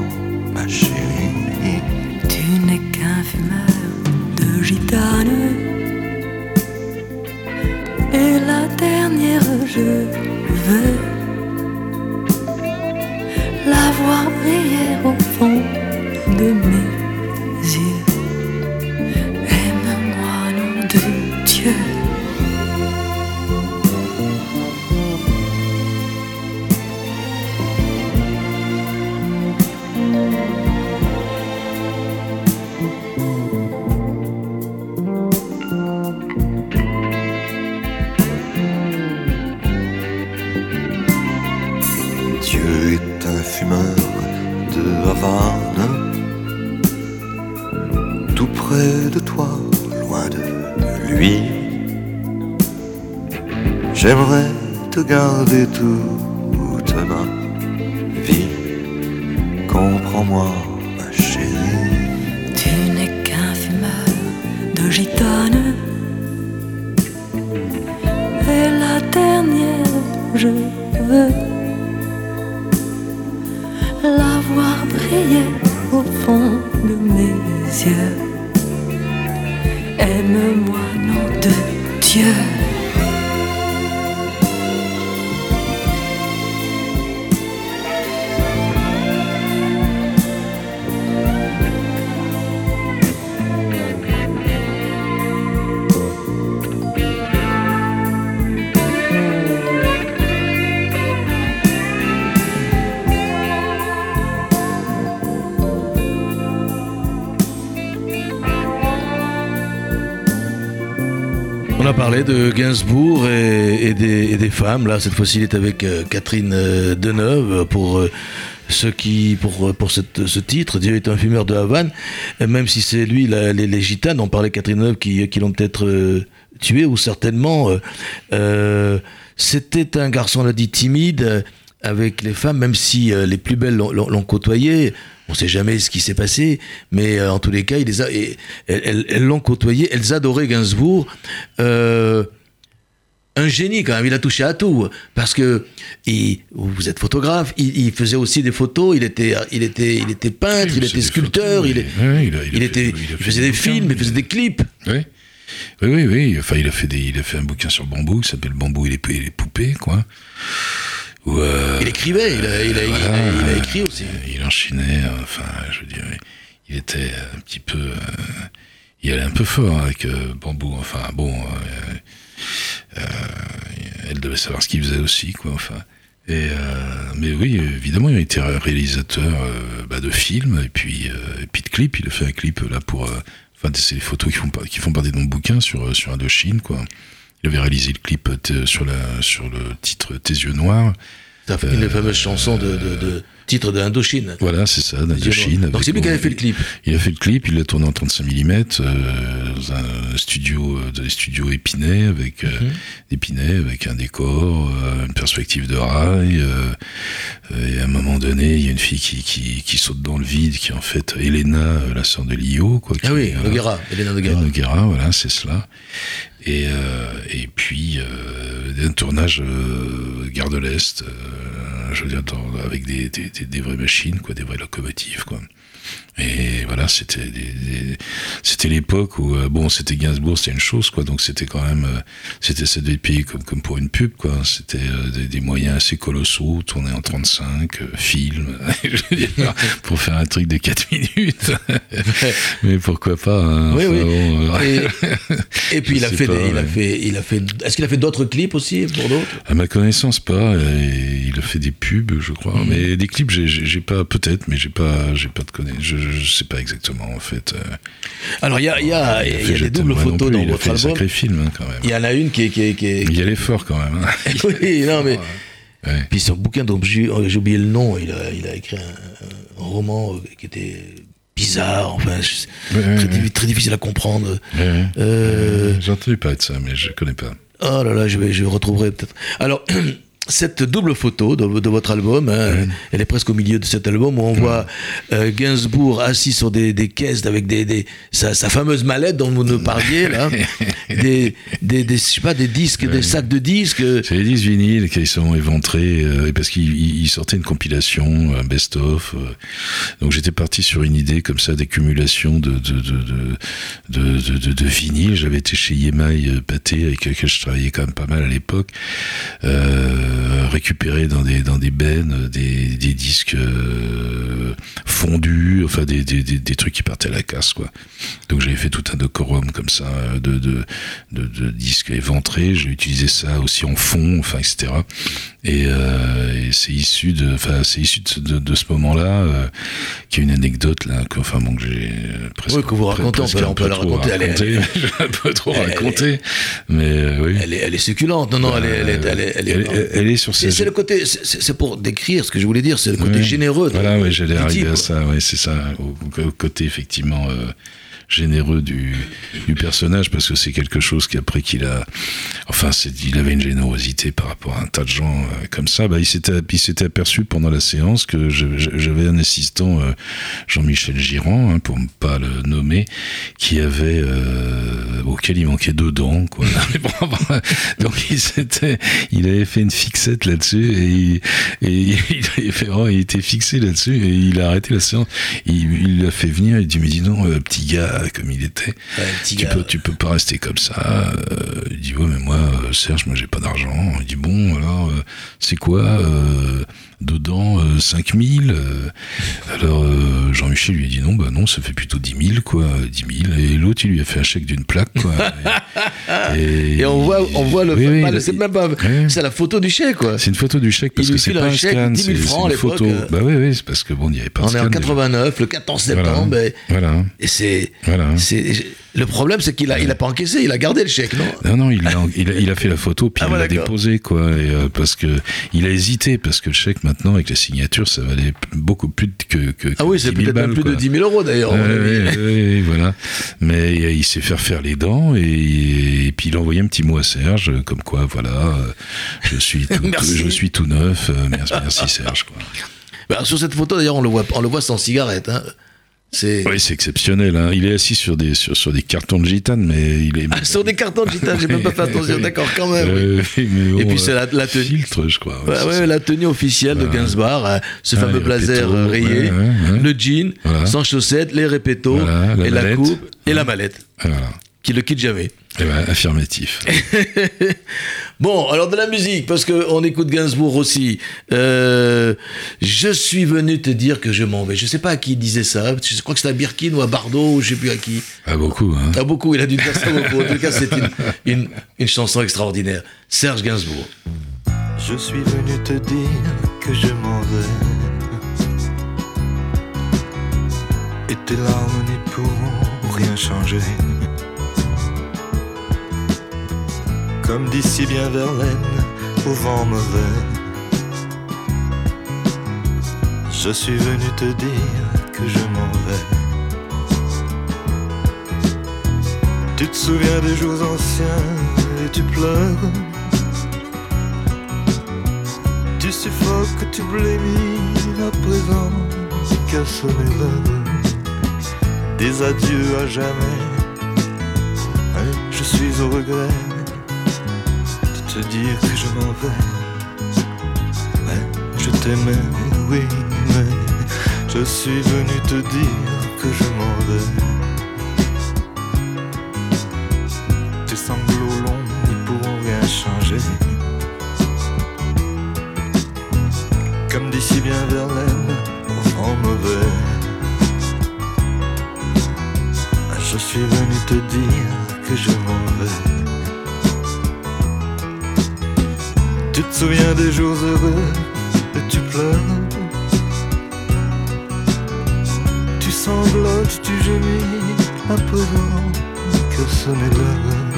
ma chérie. Tu n'es qu'un fumeur de gitane. Et la dernière, je veux Aime-moi, nom de Dieu. Parlé de Gainsbourg et, des, femmes. Là, cette fois-ci, il est avec euh, Catherine euh, Deneuve pour euh, ce qui, pour, pour ce titre. Dieu est un fumeur de Havane. Même si c'est lui, les, les gitanes, on parlait Catherine Deneuve qui, l'ont peut-être tué ou certainement. C'était un garçon, on l'a dit, timide avec les femmes, même si les plus belles l'ont côtoyé. On sait jamais ce qui s'est passé, mais euh, en tous les cas, il les a, et- elles- l'ont côtoyé. Elles adoraient Gainsbourg. Euh, un génie quand même, il a touché à tout. Parce que il- vous êtes photographe, il, il faisait aussi des photos, il était, il était, il était peintre, il était sculpteur, photos, il, oui. A- a fait- faisait des films, il faisait des clips. Oui. Oui, oui, oui. Enfin, il a fait des, il a fait un bouquin sur bambou qui s'appelle Bambou et les, et les poupées, quoi. Où, euh, Il écrivait, il a, il a- il a- voilà, il a euh, écrit aussi. Il enchaînait, euh, enfin, je dirais, il était un petit peu, euh, il allait un peu fort avec euh, Bambou. Enfin, bon, euh, euh, elle devait savoir ce qu'il faisait aussi, quoi. Enfin. Et euh, mais oui, évidemment, il a été réalisateur euh, bah, de films et puis, euh, et puis de clips. Il a fait un clip là pour. euh, Enfin, c'est les photos qui font, qui font partie de mon bouquin sur, euh, sur Indochine, quoi. Il avait réalisé le clip euh, sur, la, sur le titre Tes yeux noirs. Ça fait une des fameuses chansons de, de, de titre d'Indochine. Voilà, c'est ça, d'Indochine. Donc c'est lui qui avait fait le clip. Il a fait le clip, il l'a tourné en 35 mm euh, dans un studio, euh, dans les studios Épinay, avec euh. Épinay, avec un décor, euh, une perspective de rail. euh, et à un moment donné, il y a une fille qui, qui, qui saute dans le vide, qui est en fait Elena, euh, la sœur de Lio. Quoi, qui- Ah oui, voilà. Noguera, Elena Noguera. Noguera, voilà, c'est cela. Et, euh, et puis, euh, un tournage euh, gare de l'Est, je veux dire, avec des, des- des vraies machines, quoi, des vraies locomotives, quoi. Et voilà, c'était c'était l'époque où euh, bon, c'était Gainsbourg, c'était une chose quoi. Donc c'était quand même, euh, c'était ça devait payer comme comme pour une pub quoi. C'était euh, des, des moyens assez colossaux, tournés en 35, euh, film, pour faire un truc de 4 minutes. Mais pourquoi pas hein. Oui, Enfin, oui. bon, Et, et puis il a fait, pas, des- il a fait, il a fait. Est-ce qu'il a fait d'autres clips aussi pour d'autres? À ma connaissance, pas. Et il a fait des pubs, je crois. Mhm. Mais des clips, j'ai pas, peut-être, mais j'ai pas, j'ai pas de connaissance. Je, sais pas exactement, en fait. Euh, Alors il y a, il y a, il y a fait des doubles photos dans il a votre fait des album. films, hein, quand même. Il y en a une qui est, qui est, qui est- Il y allait fort, quand même. hein. oui, non mais. Ouais. Puis son bouquin dont j'ai j'ai oublié le nom, il a, il a écrit un, un roman euh, qui était bizarre, enfin je- Ouais, ouais, très, ouais. diffi- très difficile à comprendre. Euh, J'ai entendu parler de ça, mais je connais pas. Oh là là, je, je retrouverai peut-être. Alors, cette double photo de, de votre album, hein, elle est presque au milieu de cet album où on voit euh, Gainsbourg assis sur des, des caisses avec des, des sa, sa fameuse mallette dont vous nous parliez là, des, des, des, je sais pas, des disques, des sacs de disques. C'est les 10 vinyles qui sont éventrés euh, parce qu'il il- il sortait une compilation, un best-of. euh. donc j'étais parti sur une idée comme ça d'accumulation de, de, vinyles. J'avais été chez Yemaï Pâté avec lequel je travaillais quand même pas mal à l'époque. Euh, récupérer dans des, dans des bennes euh, des, des disques euh, fondus, enfin des, des, des, des trucs qui partaient à la casse quoi. Donc j'avais fait tout un décorum comme ça euh, de, de, de, de disques éventrés. J'ai utilisé ça aussi en fond, enfin etc. Et, euh, et c'est issu de, enfin c'est issu de, de, ce moment-là, euh, qui est une anecdote là, que, enfin bon que j'ai euh, presque. Oui, que vous racontez, on presque peut- on la raconter, elle est- un peu trop mais euh, oui. Elle est, elle est succulente. Non, non, elle est, elle est, elle est, elle est- Elle est- sur C'est ces- c'est le côté, c'est c'est pour décrire ce que je voulais dire, c'est le côté généreux. de- Voilà, ouais, j'allais arriver à ça, c'est ça, au, au côté effectivement euh, généreux du, du personnage, parce que c'est quelque chose qu'après qu'il a, enfin, il avait une générosité par rapport à un tas de gens euh, comme ça. Bah, il s'était, il s'était aperçu pendant la séance que j'avais un assistant, euh, Jean-Michel Girand, hein, pour ne pas le nommer, qui avait, euh, auquel il manquait deux dents, quoi. Donc il s'était, il avait fait une fixette là-dessus et il, et il oh, il était fixé là-dessus et il a arrêté la séance. Il, il l'a fait venir, il dit, mais dis donc, euh, petit gars, comme il était, Ouais, tu peux, tu peux pas rester comme ça. Euh, il dit, ouais, mais moi, euh, Serge, moi, j'ai pas d'argent. Il dit, bon, alors, euh, c'est quoi, dedans, euh, 5000 euh, Alors, euh, Jean-Michel lui a dit, non, bah non, ça fait plutôt 10 000, quoi, 10 000. Et l'autre, il lui a fait un chèque d'une plaque, quoi. et, Et on voit, on voit le. Oui, c'est même pas. C'est la photo du chèque, quoi. c'est une photo du chèque parce Il que c'est pas un chèque, scan, 10 000 c'est francs à l'époque, photo. euh. Bah oui, oui, c'est parce que bon, il n'y avait pas de On est scan. en déjà. 89, le 14 Voilà. septembre. et- Voilà. Et c'est. Voilà. Le problème, c'est qu'il a, il a pas encaissé, il a gardé le chèque, non Non, non, il a, il a, il a fait la photo, puis Ah il ouais, l'a déposé, quoi. Et, euh, parce que il a hésité, parce que le chèque, maintenant, avec la signature, ça valait beaucoup plus que. que Ah oui, c'est 10 000 peut-être même plus de quoi. 10 000 euros d'ailleurs. ouais, ouais, ouais, voilà. Mais euh, il s'est fait refaire les dents et, et puis il a envoyé un petit mot à Serge, euh, comme quoi, voilà, euh, je suis tout, je suis tout neuf. euh, Merci, merci Serge. Quoi. Bah, sur cette photo, d'ailleurs, on le voit, on le voit sans cigarette. Hein. C'est. Oui, c'est exceptionnel. Hein. Il est assis sur des sur, sur des cartons de gitane, mais il est. Ah, sur des cartons de gitane, j'ai même pas fait attention, d'accord, quand même. Euh, oui, Et puis c'est la, la euh, tenue. filtre, je crois. Ouais, ouais, la tenue officielle de. Gainsbourg, hein, ce Ah, fameux blazer euh, rayé, ouais, le jean, Voilà. sans chaussettes, les répétos, Voilà, la et la mallette. coupe, et la mallette, Voilà. Qui le quitte jamais. Eh ben, affirmatif. Bon, alors de la musique, parce qu'on écoute Gainsbourg aussi. Euh, je suis venu te dire que je m'en vais. Je sais pas à qui il disait ça. Je crois que c'était à Birkin ou à Bardot, ou je sais plus à qui. Pas beaucoup, hein. Ah, beaucoup, il a dû dire ça beaucoup. En tout cas, c'est une, une, une chanson extraordinaire. Serge Gainsbourg. Je suis venu te dire que je m'en vais. Et tes larmes n'y pourront rien changer. Comme d'ici bien Verlaine, au vent mauvais. Je suis venu te dire que je m'en vais. Tu te souviens des jours anciens et tu pleures. Tu suffoques, tu blémis à présent qu'à sonner l'heure des adieux à jamais. Hein, je suis au regret te dire que je m'en vais. Ouais, je t'aimais, oui, mais Je suis venu te dire que je m'en vais. Tes sanglots longs n'y pourront rien changer. Comme dit si bien Verlaine, au vent mauvais. Je suis venu te dire que je m'en vais. Tu te souviens des jours heureux et tu pleures. Tu sanglotes, tu gémis présent que ce n'est l'heure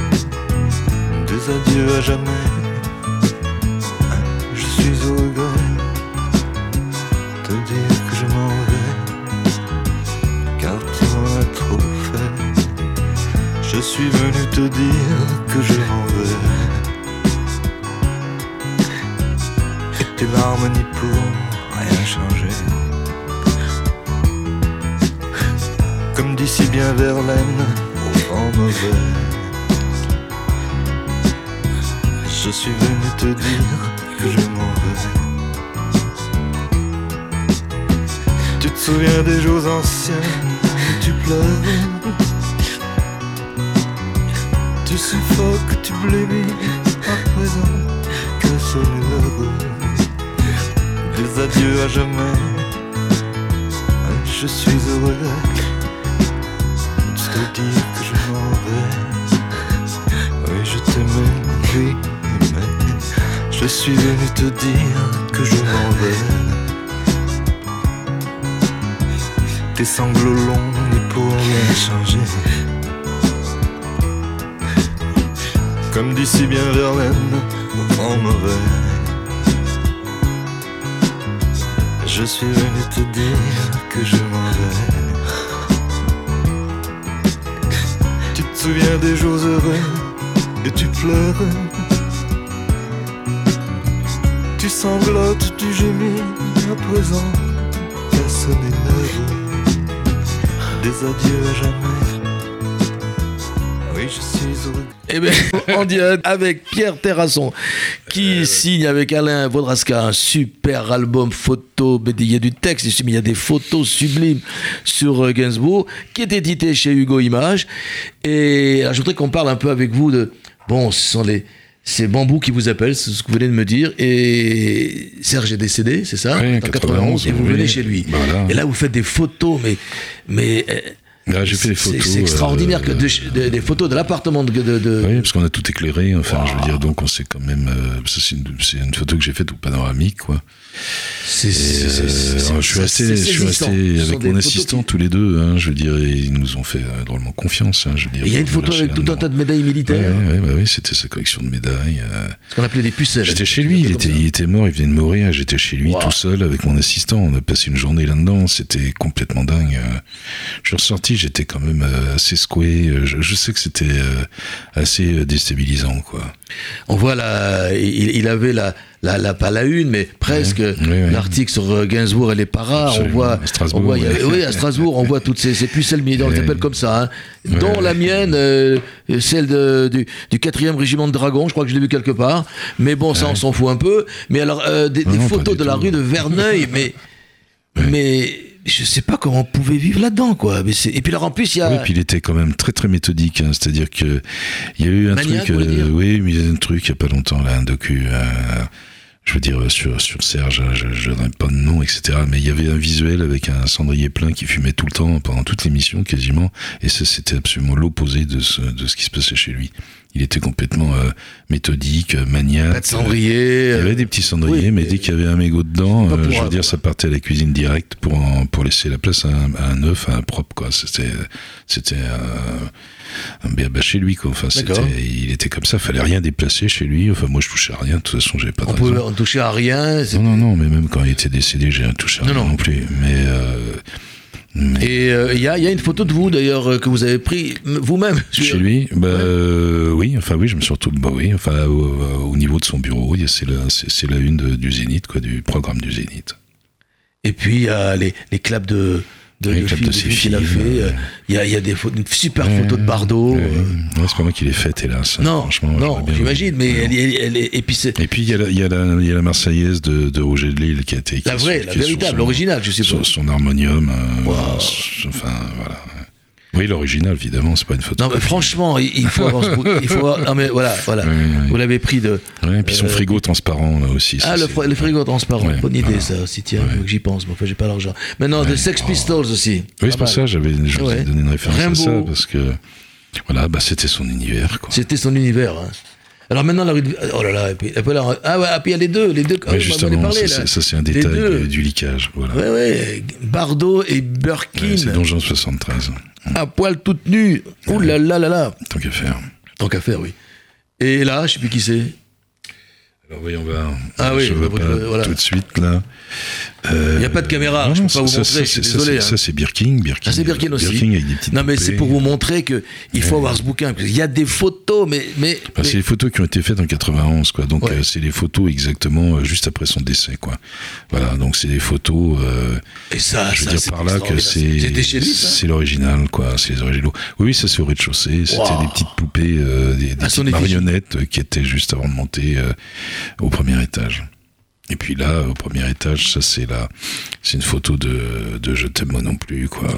des adieux à jamais. Je suis au regret de dire que je m'en vais, car tu m'en trop fait. Je suis venu te dire que je Verlaine, au vent mauvais. Je suis venu te dire que je m'en vais. Tu te souviens des jours anciens où tu pleures? Tu suffoques, tu blêmis à présent que ce n'est l'heure des adieux à jamais. Je suis heureux te dire que je m'en vais. Oui, je t'aimais, oui, mais je suis venu te dire que je m'en vais. Tes sanglots longs n'y pourront rien changer. Comme dit si bien Verlaine, vent mauvais. Je suis venu te dire que je m'en vais. Souviens des jours heureux et tu pleures. Tu sanglotes, tu gémis à présent. Ce n'est des adieux à jamais. Oui, je suis heureux. Eh bien, en direct avec Pierre Terrasson, qui signe avec Alain Vaudrasca un super album photo. Il y a du texte, mais il y a des photos sublimes sur euh, Gainsbourg, qui est édité chez Hugo Images. Et alors, je voudrais qu'on parle un peu avec vous de. Bon, ce sont les. C'est Bambou qui vous appelle, c'est ce que vous venez de me dire. Et Serge est décédé, c'est ça Oui, En 91, et vous oui. venez chez lui. Voilà. Et là, vous faites des photos, mais. mais euh, Là, j'ai fait des c'est- photos. C'est extraordinaire euh, que de- de- des photos de l'appartement de, Oui, parce qu'on a tout éclairé. Enfin, je veux dire, donc on s'est quand même. euh, c'est une, photo que j'ai faite au panoramique, quoi. C'est- euh, je suis resté, je suis resté avec mon assistant qui- tous les deux. Hein, je veux dire, et ils nous ont fait euh, drôlement confiance. Hein, je veux dire. Il y a une photo avec tout un tas de médailles militaires, ouais, ouais, oui, c'était sa collection de médailles. euh. ce qu'on appelait des pucelles. J'étais chez lui, il était, il était mort, il venait de mourir, j'étais chez lui Wow. tout seul avec mon assistant, on a passé une journée là-dedans, c'était complètement dingue. euh. Je suis ressorti, j'étais quand même euh, assez secoué, euh, je, je sais que c'était euh, assez déstabilisant, quoi. On voit là, il, il avait la, la, la, pas la une, mais presque ouais, ouais. l'article sur Gainsbourg et les paras. On voit, à Strasbourg, on voit, a- oui, à Strasbourg, on voit toutes ces, ces pucelles militaires, on les appelle comme ça, hein, dont la mienne, euh, celle de, du, du 4e régiment de dragons, je crois que je l'ai vu quelque part. Mais bon, ça, on s'en fout un peu. Mais alors, euh, des, Non, photos de la rue de Verneuil, mais, mais je sais pas comment on pouvait vivre là-dedans, quoi. Mais et puis alors, en plus, il y a. Oui, puis il était quand même très très méthodique, hein, c'est-à-dire que il y a eu un Maniaque, truc, dire oui, mais il y a un truc il y a pas longtemps là, un docu, euh, je veux dire sur sur Serge, hein, je je donnerai pas de nom, etc. Mais il y avait un visuel avec un cendrier plein qui fumait tout le temps pendant toute l'émission quasiment, et ça c'était absolument l'opposé de ce de ce qui se passait chez lui. Il était complètement euh, méthodique, euh, maniaque. Pas de cendrier. Il y euh, avait des petits cendriers, oui, mais mais- dès qu'il y avait un mégot dedans, euh, je veux dire, ça partait à la cuisine directe pour en- pour laisser la place à un, à un neuf, à un propre, quoi. C'était c'était un, béaba chez lui, quoi. Enfin, c'était, il était comme ça. Fallait rien déplacer chez lui. Enfin, moi, je touchais à rien. De toute façon, j'avais pas de on raison. pouvait on touchait à rien. Non, non, non, mais même quand il était décédé, j'ai rien touché à Non, rien non. non, plus. Mais, euh, Et euh, il y, a, il y a une photo de vous d'ailleurs euh, que vous avez pris vous-même. chez lui, bah, euh, oui, enfin, oui, je me suis retrouvé, bah oui, enfin, au, au niveau de son bureau, c'est la, c'est, c'est la une de- du Zénith, quoi, du programme du Zénith. Et puis il y a les, les claps de, de, Oui, de ses films euh. Il y a, il y a des photos, une super Ouais, photo de Bardot. Ouais, euh, ouais, c'est pas moi qui l'ai faite, hélas. non, Franchement, j'imagine, mais elle, est- elle est- et puis c'est Et puis il y, a la- y, y a Marseillaise de, de Roger de Lille qui a été. la vraie, la véritable, l'original, je sais pas. Sur son harmonium. euh, Wow. Enfin, voilà. Oui, l'original, évidemment, c'est pas une photo. Non, mais franchement, il, faut avoir. Il faut avoir- non, mais voilà, voilà. Ouais, ouais. Vous l'avez pris de. Ouais, et puis son Euh, frigo transparent, là aussi. ça, Ah, le, frigo transparent. Ouais, Bonne idée, voilà. ça aussi, tiens, Ouais. j'y pense. Mais enfin, j'ai pas l'argent. Maintenant, de Sex Pistols aussi. Oui, c'est pour ça, j'avais, Ouais. donné une référence à ça, Rimbaud. parce que, voilà, bah, c'était son univers, quoi. C'était son univers. hein. Alors maintenant, la rue de... Oh là là, et puis, puis là, ah ouais, et puis il y a les deux. Les deux ah Ouais, oui, on avait justement, parlé, ça, ça, c'est un Les détail deux. du, liquage, voilà. Ouais, ouais. Bardot et. Ouais, c'est Donjon 73, à poil toute nue. Ouh là là là là. tant qu'à faire. Tant qu'à faire, oui. Et là, je sais plus qui c'est. Alors voyons voir. Ah oui, je vois donc, pas euh, voilà. tout de suite là. Il n'y a pas de caméra, non, je non, peux pas vous ça, montrer, ça, je suis ça, désolé. Ça, hein. c'est Birkin, Birkin. Ah, c'est Birkin aussi. Birkin avec des petites Non, mais c'est pour vous montrer que il faut avoir ce bouquin. qu'il y a des photos, mais. mais, mais- c'est les photos qui ont été faites en 91, quoi. Donc Ouais. euh, c'est les photos exactement euh, juste après son décès, quoi. Voilà, donc c'est des photos. euh, et ça, je veux ça, dire par là que c'est l'original, quoi. C'est les originaux. Oui, ça c'est au rez-de-chaussée. C'était Wow. des petites poupées, euh, des, des petites marionnettes euh, qui étaient juste avant de monter euh, au premier étage. Et puis là, au premier étage, ça c'est là, c'est une photo de, de Je t'aime moi non plus, quoi.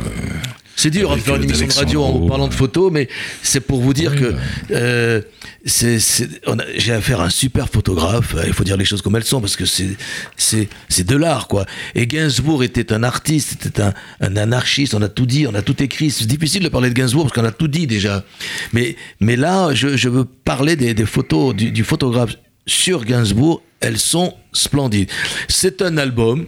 C'est dur hein, de Avec, faire une euh, émission de radio en parlant de photos, mais c'est pour vous dire Oui, que bah. euh, j'ai affaire à un super photographe. euh, Il faut dire les choses comme elles sont parce que c'est de l'art quoi. Et Gainsbourg était un artiste, était un, un anarchiste. On a tout dit, on a tout écrit. C'est difficile de parler de Gainsbourg parce qu'on a tout dit déjà. Mais mais là, je, je veux parler des, des photos du, du photographe sur Gainsbourg. Elles sont splendides. C'est un album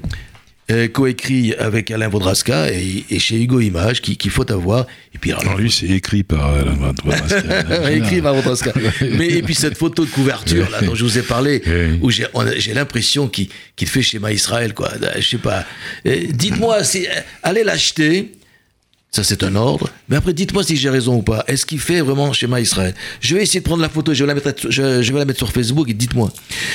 euh, coécrit avec Alain Vaudrasca et, et chez Hugo Images qui- qu'il faut avoir. Et puis alors, Alors lui, c'est écrit par Alain écrit par Vaudrasca. Mais et puis cette photo de couverture là dont je vous ai parlé, où j'ai l'impression qu'il fait schéma Israël quoi. Je sais pas. Euh, Dites-moi si allez l'acheter. Ça, c'est un ordre. Mais après, dites-moi si j'ai raison ou pas. Est-ce qu'il fait vraiment schéma Israël? Je vais essayer de prendre la photo, je vais la mettre, je, je vais la mettre sur Facebook et dites-moi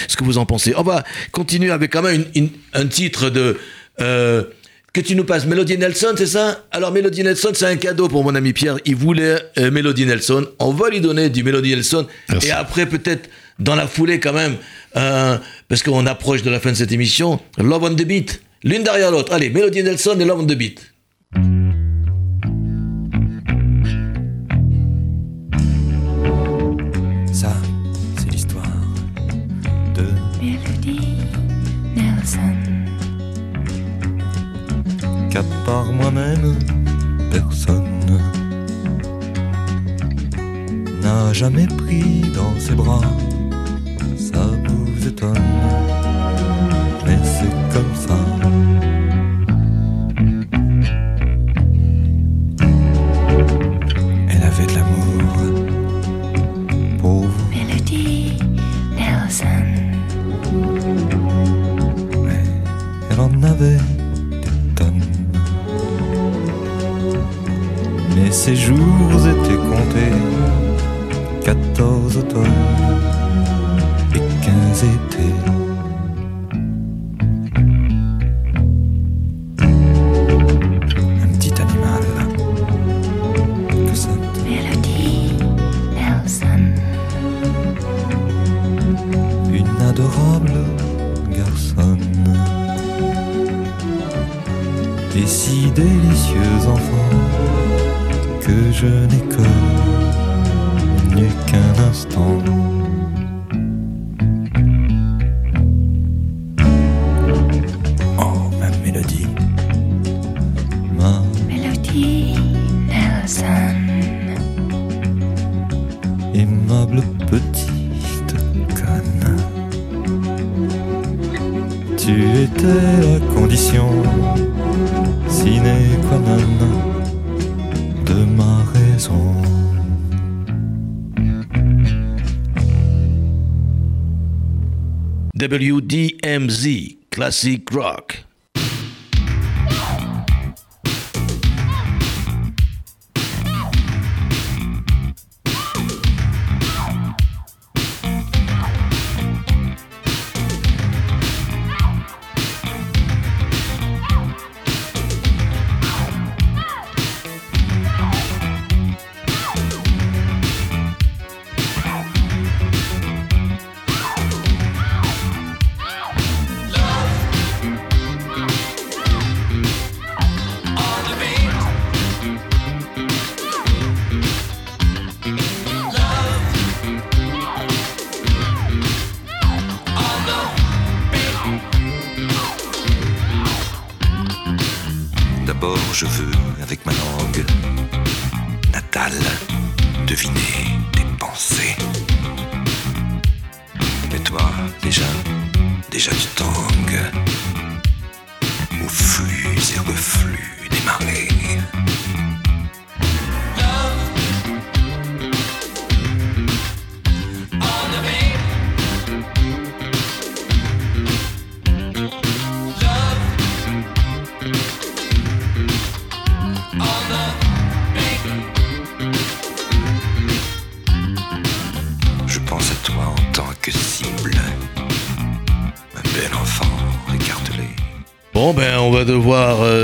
ce que vous en pensez. On va continuer avec quand même une- une- un titre de. euh, que tu nous passes Melody Nelson, c'est ça? Alors, Melody Nelson, c'est un cadeau pour mon ami Pierre. Il voulait euh, Melody Nelson. On va lui donner du Melody Nelson. Merci. Et après, peut-être, dans la foulée, quand même, euh, parce qu'on approche de la fin de cette émission, Love on the Beat. L'une derrière l'autre. Allez, Melody Nelson et Love on the Beat. Qu'à part moi-même, personne n'a jamais pris dans ses bras. Ça vous étonne, ses jours étaient comptés. 14 automnes WDMZ, Classic Rock.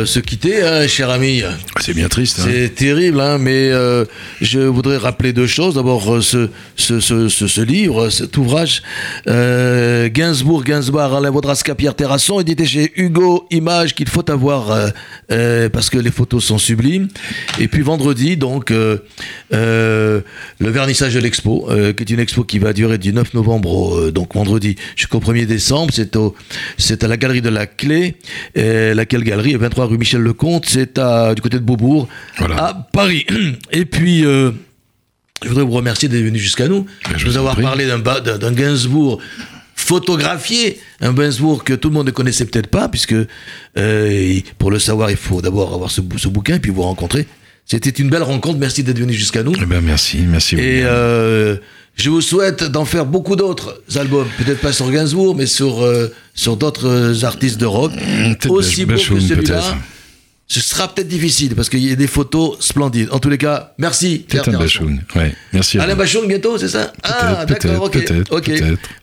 Se quitter, hein, cher ami. C'est bien triste. hein. C'est terrible, hein, mais euh, je voudrais rappeler deux choses. D'abord, euh, ce, ce, ce, ce, livre, cet ouvrage, euh, Gainsbourg, Gainsbourg, Alain Vaudrasca, Pierre Terrasson, édité chez Hugo Images, qu'il faut avoir euh, parce que les photos sont sublimes. Et puis vendredi, donc, le vernissage de l'expo, qui est une expo qui va durer du 9 novembre au, donc vendredi jusqu'au 1er décembre. C'est au, c'est à la galerie de la Clé. Laquelle galerie? 23 rue Michel Lecomte. C'est à du côté de Beaubourg, Voilà. à Paris. Et puis. euh, je voudrais vous remercier d'être venu jusqu'à nous, Ben, je de nous avoir prie. parlé d'un Gainsbourg photographié, un Gainsbourg que tout le monde ne connaissait peut-être pas, puisque euh, pour le savoir, il faut d'abord avoir ce, bou- ce bouquin et puis vous rencontrer. C'était une belle rencontre, merci d'être venu jusqu'à nous. Eh ben, merci, merci. Et euh, je vous souhaite d'en faire beaucoup d'autres albums, peut-être pas sur Gainsbourg, mais sur, euh, sur d'autres artistes de rock, Peut-être aussi beaux que celui-là. Ce sera peut-être difficile parce qu'il y a des photos splendides. En tous les cas, merci. Pierre Peut-être un Terrasson. Bachoun. Ouais, merci. Alain. Bachoun bientôt, c'est ça Ah, Peut-être, d'accord, ok.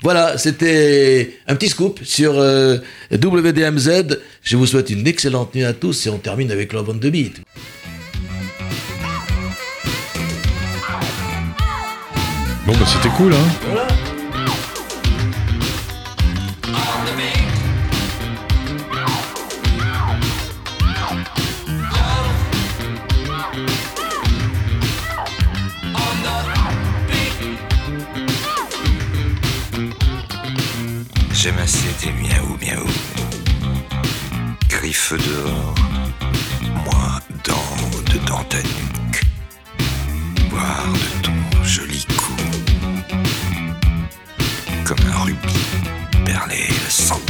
Voilà, c'était un petit scoop sur euh, WDMZ. Je vous souhaite une excellente nuit à tous et on termine avec Love on the Beat. Bon, bah, c'était cool, hein. J'aime assez tes miaou miaou. Griffe dehors, moi dans dedans ta nuque. Boire de ton joli cou. Comme un rubis perlé le sang.